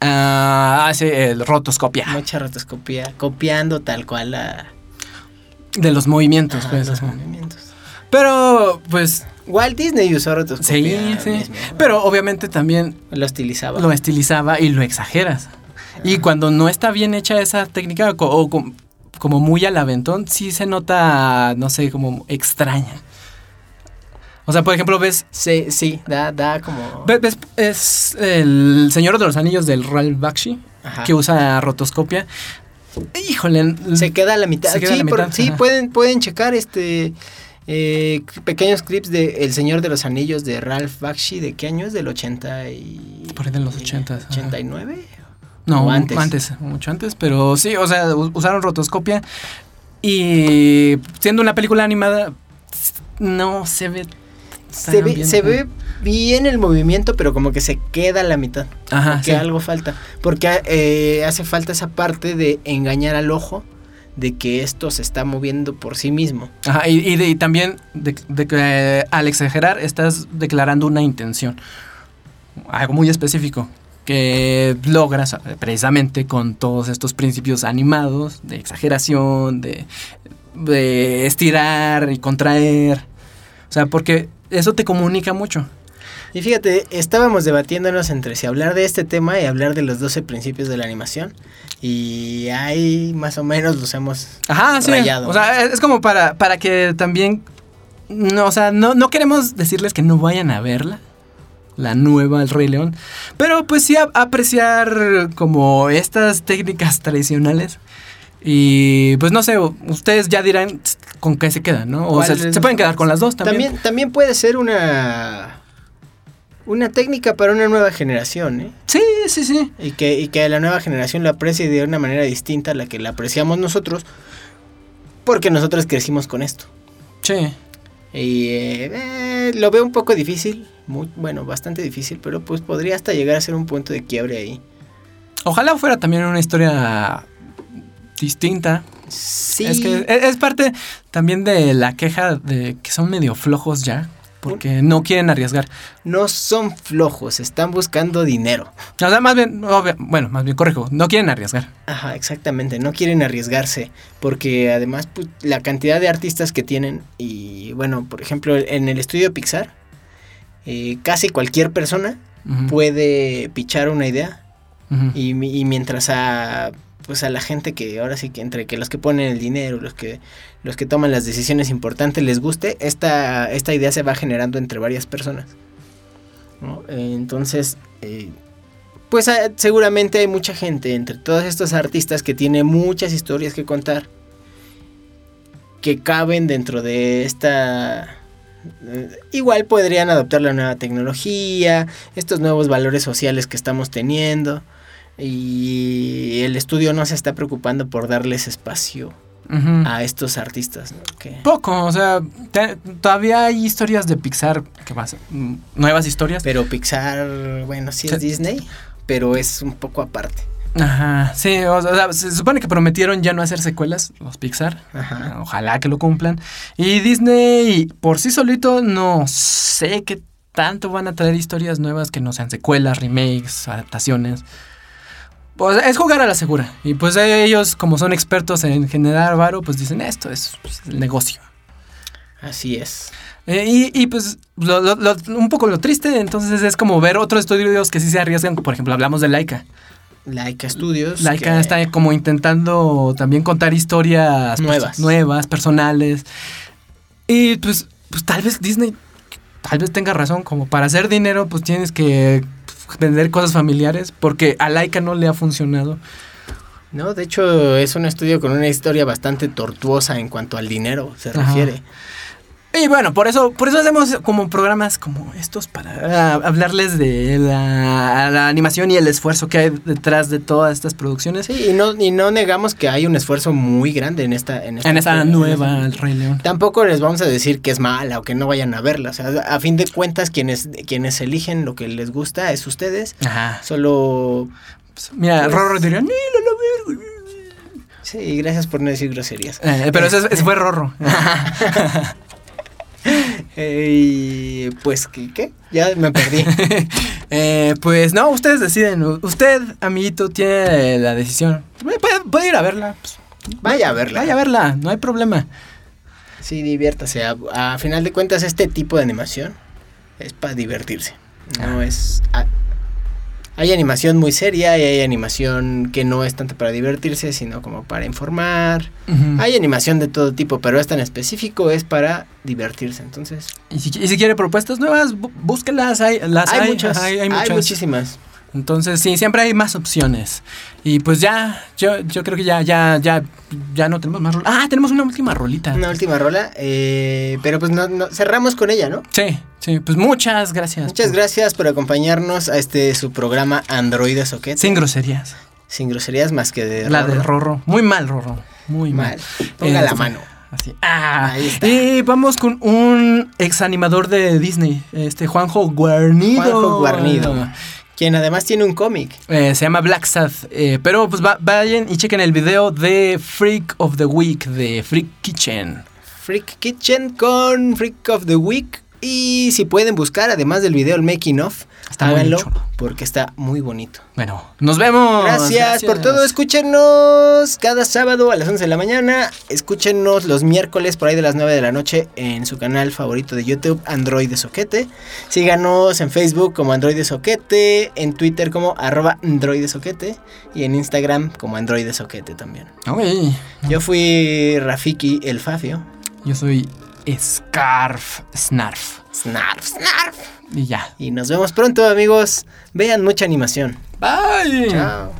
Ah, hace el rotoscopia. Mucha rotoscopía, copiando tal cual la, De los movimientos, ajá, pues. los movimientos. Pero, pues, Walt Disney usó rotoscopia. Sí, sí. mismo. Pero obviamente también Lo estilizaba. lo estilizaba y lo exageras. Y cuando no está bien hecha esa técnica o com- como muy al aventón, sí se nota, no sé, como extraña. O sea, por ejemplo, ves, Sí, sí, da, da como... ves, ves- es el Señor de los Anillos del Ralph Bakshi, Ajá. que usa rotoscopia. Híjole, Se queda a la mitad. Se queda a sí, la por- mitad, sí ajá. pueden, pueden checar este eh, pequeños clips de El Señor de los Anillos de Ralph Bakshi. ¿De qué año es? Del 80 y... Por ahí de los 80s, ajá. 89. No, ¿O antes. antes? mucho antes, pero sí, o sea, usaron rotoscopia y siendo una película animada no se ve Se ve, bien. se ve bien el movimiento, pero como que se queda a la mitad. Ajá, sí. algo falta. Porque eh, hace falta esa parte de engañar al ojo de que esto se está moviendo por sí mismo. Ajá, y, también de, de que eh, al exagerar estás declarando una intención, algo muy específico que logras eh, precisamente con todos estos principios animados de exageración, de, de estirar y contraer, o sea, porque eso te comunica mucho. Y fíjate, estábamos debatiéndonos entre si hablar de este tema y hablar de los 12 principios de la animación. Y ahí más o menos los hemos Ajá, sí. rayado. O sea, es como para, para que también. No, o sea, no, no queremos decirles que no vayan a verla. La nueva El Rey León. Pero pues sí a- apreciar como estas técnicas tradicionales. Y pues no sé, ustedes ya dirán con qué se quedan, ¿no? O ¿Cuál sea, se pueden quedar con las dos también. también, también puede ser una una técnica para una nueva generación, ¿eh? Sí, sí, sí. Y que, y que la nueva generación la aprecie de una manera distinta a la que la apreciamos nosotros, porque nosotros crecimos con esto. Sí. Y eh, eh, lo veo un poco difícil, muy, bueno, bastante difícil, pero pues podría hasta llegar a ser un punto de quiebre ahí. Ojalá fuera también una historia distinta. Sí, Es que es, es parte también de la queja de que son medio flojos ya. Porque no quieren arriesgar. no son flojos, están buscando dinero. O sea, más bien, bueno, más bien corrijo, no quieren arriesgar. Ajá, exactamente, no quieren arriesgarse, porque además pues, la cantidad de artistas que tienen, y bueno, por ejemplo, en el estudio Pixar, eh, casi cualquier persona puede pichar una idea, y, y mientras a pues a la gente que ahora sí que entre que los que ponen el dinero, los que los que toman las decisiones importantes les guste, esta, esta idea se va generando entre varias personas. Entonces, eh, pues ah, seguramente hay mucha gente entre todos estos artistas que tiene muchas historias que contar que caben dentro de esta eh, igual podrían adoptar la nueva tecnología, estos nuevos valores sociales que estamos teniendo y el estudio no se está preocupando por darles espacio a estos artistas. ¿no? Que- Poco, o sea, te- todavía hay historias de Pixar que más, mm, nuevas historias. Pero Pixar, bueno, sí es. Disney, pero es un poco aparte. Ajá, sí, o sea, se supone que prometieron ya no hacer secuelas, los Pixar. Ajá. Ojalá que lo cumplan. Y Disney, por sí solito, no sé qué tanto van a traer historias nuevas que no sean secuelas, remakes, adaptaciones. Pues es jugar a la segura. Y pues ellos, como son expertos en generar varo, pues dicen esto es pues, el negocio. Así es. Eh, y, y, pues lo- lo- lo- un poco lo triste, entonces es como ver otros estudios que sí se arriesgan. Por ejemplo, hablamos de Laika. Laika Studios. Laika que- está como intentando también contar historias pues, Nuevas. nuevas, personales. Y pues, pues tal vez Disney tal vez tenga razón, como para hacer dinero pues tienes que vender cosas familiares porque a Laika no le ha funcionado. No, de hecho es un estudio con una historia bastante tortuosa en cuanto al dinero se Ajá. refiere. Y bueno, por eso, por eso hacemos como programas como estos para ah, hablarles de la, la animación y el esfuerzo que hay detrás de todas estas producciones. Sí, y no, y no negamos que hay un esfuerzo muy grande en esta... En esta, En esta en nueva El Rey León. Tampoco les vamos a decir que es mala o que no vayan a verla. O sea, a fin de cuentas, quienes, quienes eligen lo que les gusta es ustedes. Ajá. Solo... Mira, Pues- Rorro diría, "Ni la verga". Sí, gracias por no decir groserías. Eh, pero ese, ese fue Rorro. Eh, y pues, ¿qué? qué? Ya me perdí. Eh, pues no, ustedes deciden. Usted, amiguito, tiene la decisión. Puede, puede ir a verla. pues, Vaya a verla. Vaya a verla, no hay problema. Sí, diviértase. A, a final de cuentas, este tipo de animación es para divertirse. No Ah. es. a- hay animación muy seria y hay animación que no es tanto para divertirse, sino como para informar. Hay animación de todo tipo, pero esta en específico es para divertirse. Entonces, Y si, y si quiere propuestas nuevas, bú- búsquelas. Hay, las hay, hay, muchas. hay, hay hay muchas. muchísimas. Entonces, sí, siempre hay más opciones. Y pues ya, yo, yo creo que ya, ya, ya, ya no tenemos más rolas. Ah, tenemos una última rolita. Una última rola, eh, pero pues no, no- cerramos con ella, ¿no? Sí, sí, pues muchas gracias. Muchas gracias por acompañarnos a este su programa Android Socket. Sin groserías. Sin groserías más que de La de Rorro. Rorro. Muy mal, Rorro. Muy mal. Mal. Ponga la Este, mano. Así. Ah, Ahí está. y vamos con un ex animador de Disney, este Juanjo Guarnido. Juanjo Guarnido. Quien además tiene un cómic. Eh, se llama Black Sad. eh, pero pues va- vayan y chequen el video de Freak of the Week de Freak Kitchen. Freak Kitchen con Freak of the Week. Y si pueden buscar, además del video, el making of, Está háganlo porque está muy bonito. Bueno, nos vemos. Gracias, por todo. Escúchenos cada sábado a las 11 de la mañana. Escúchenos los miércoles por ahí de las 9 de la noche en su canal favorito de YouTube, Android de Soquete. Síganos en Facebook como Android de Soquete, en Twitter como arroba Android de Soquete y en Instagram como Android de Soquete también. Ok. Yo fui Rafiki el Fafio. Yo soy Scarf Snarf. Snarf, snarf. Y ya. Y nos vemos pronto, amigos. Vean mucha animación. Bye. Chao.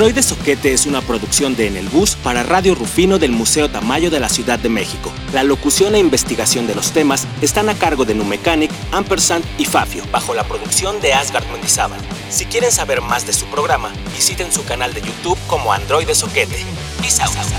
Androide Soquete es una producción de En el Bus para Radio Rufino del Museo Tamayo de la Ciudad de México. La locución e investigación de los temas están a cargo de Numecanic, Ampersand y Fafio, bajo la producción de Asgard Mendizábal. Si quieren saber más de su programa, visiten su canal de YouTube como Androide Soquete. Peace out.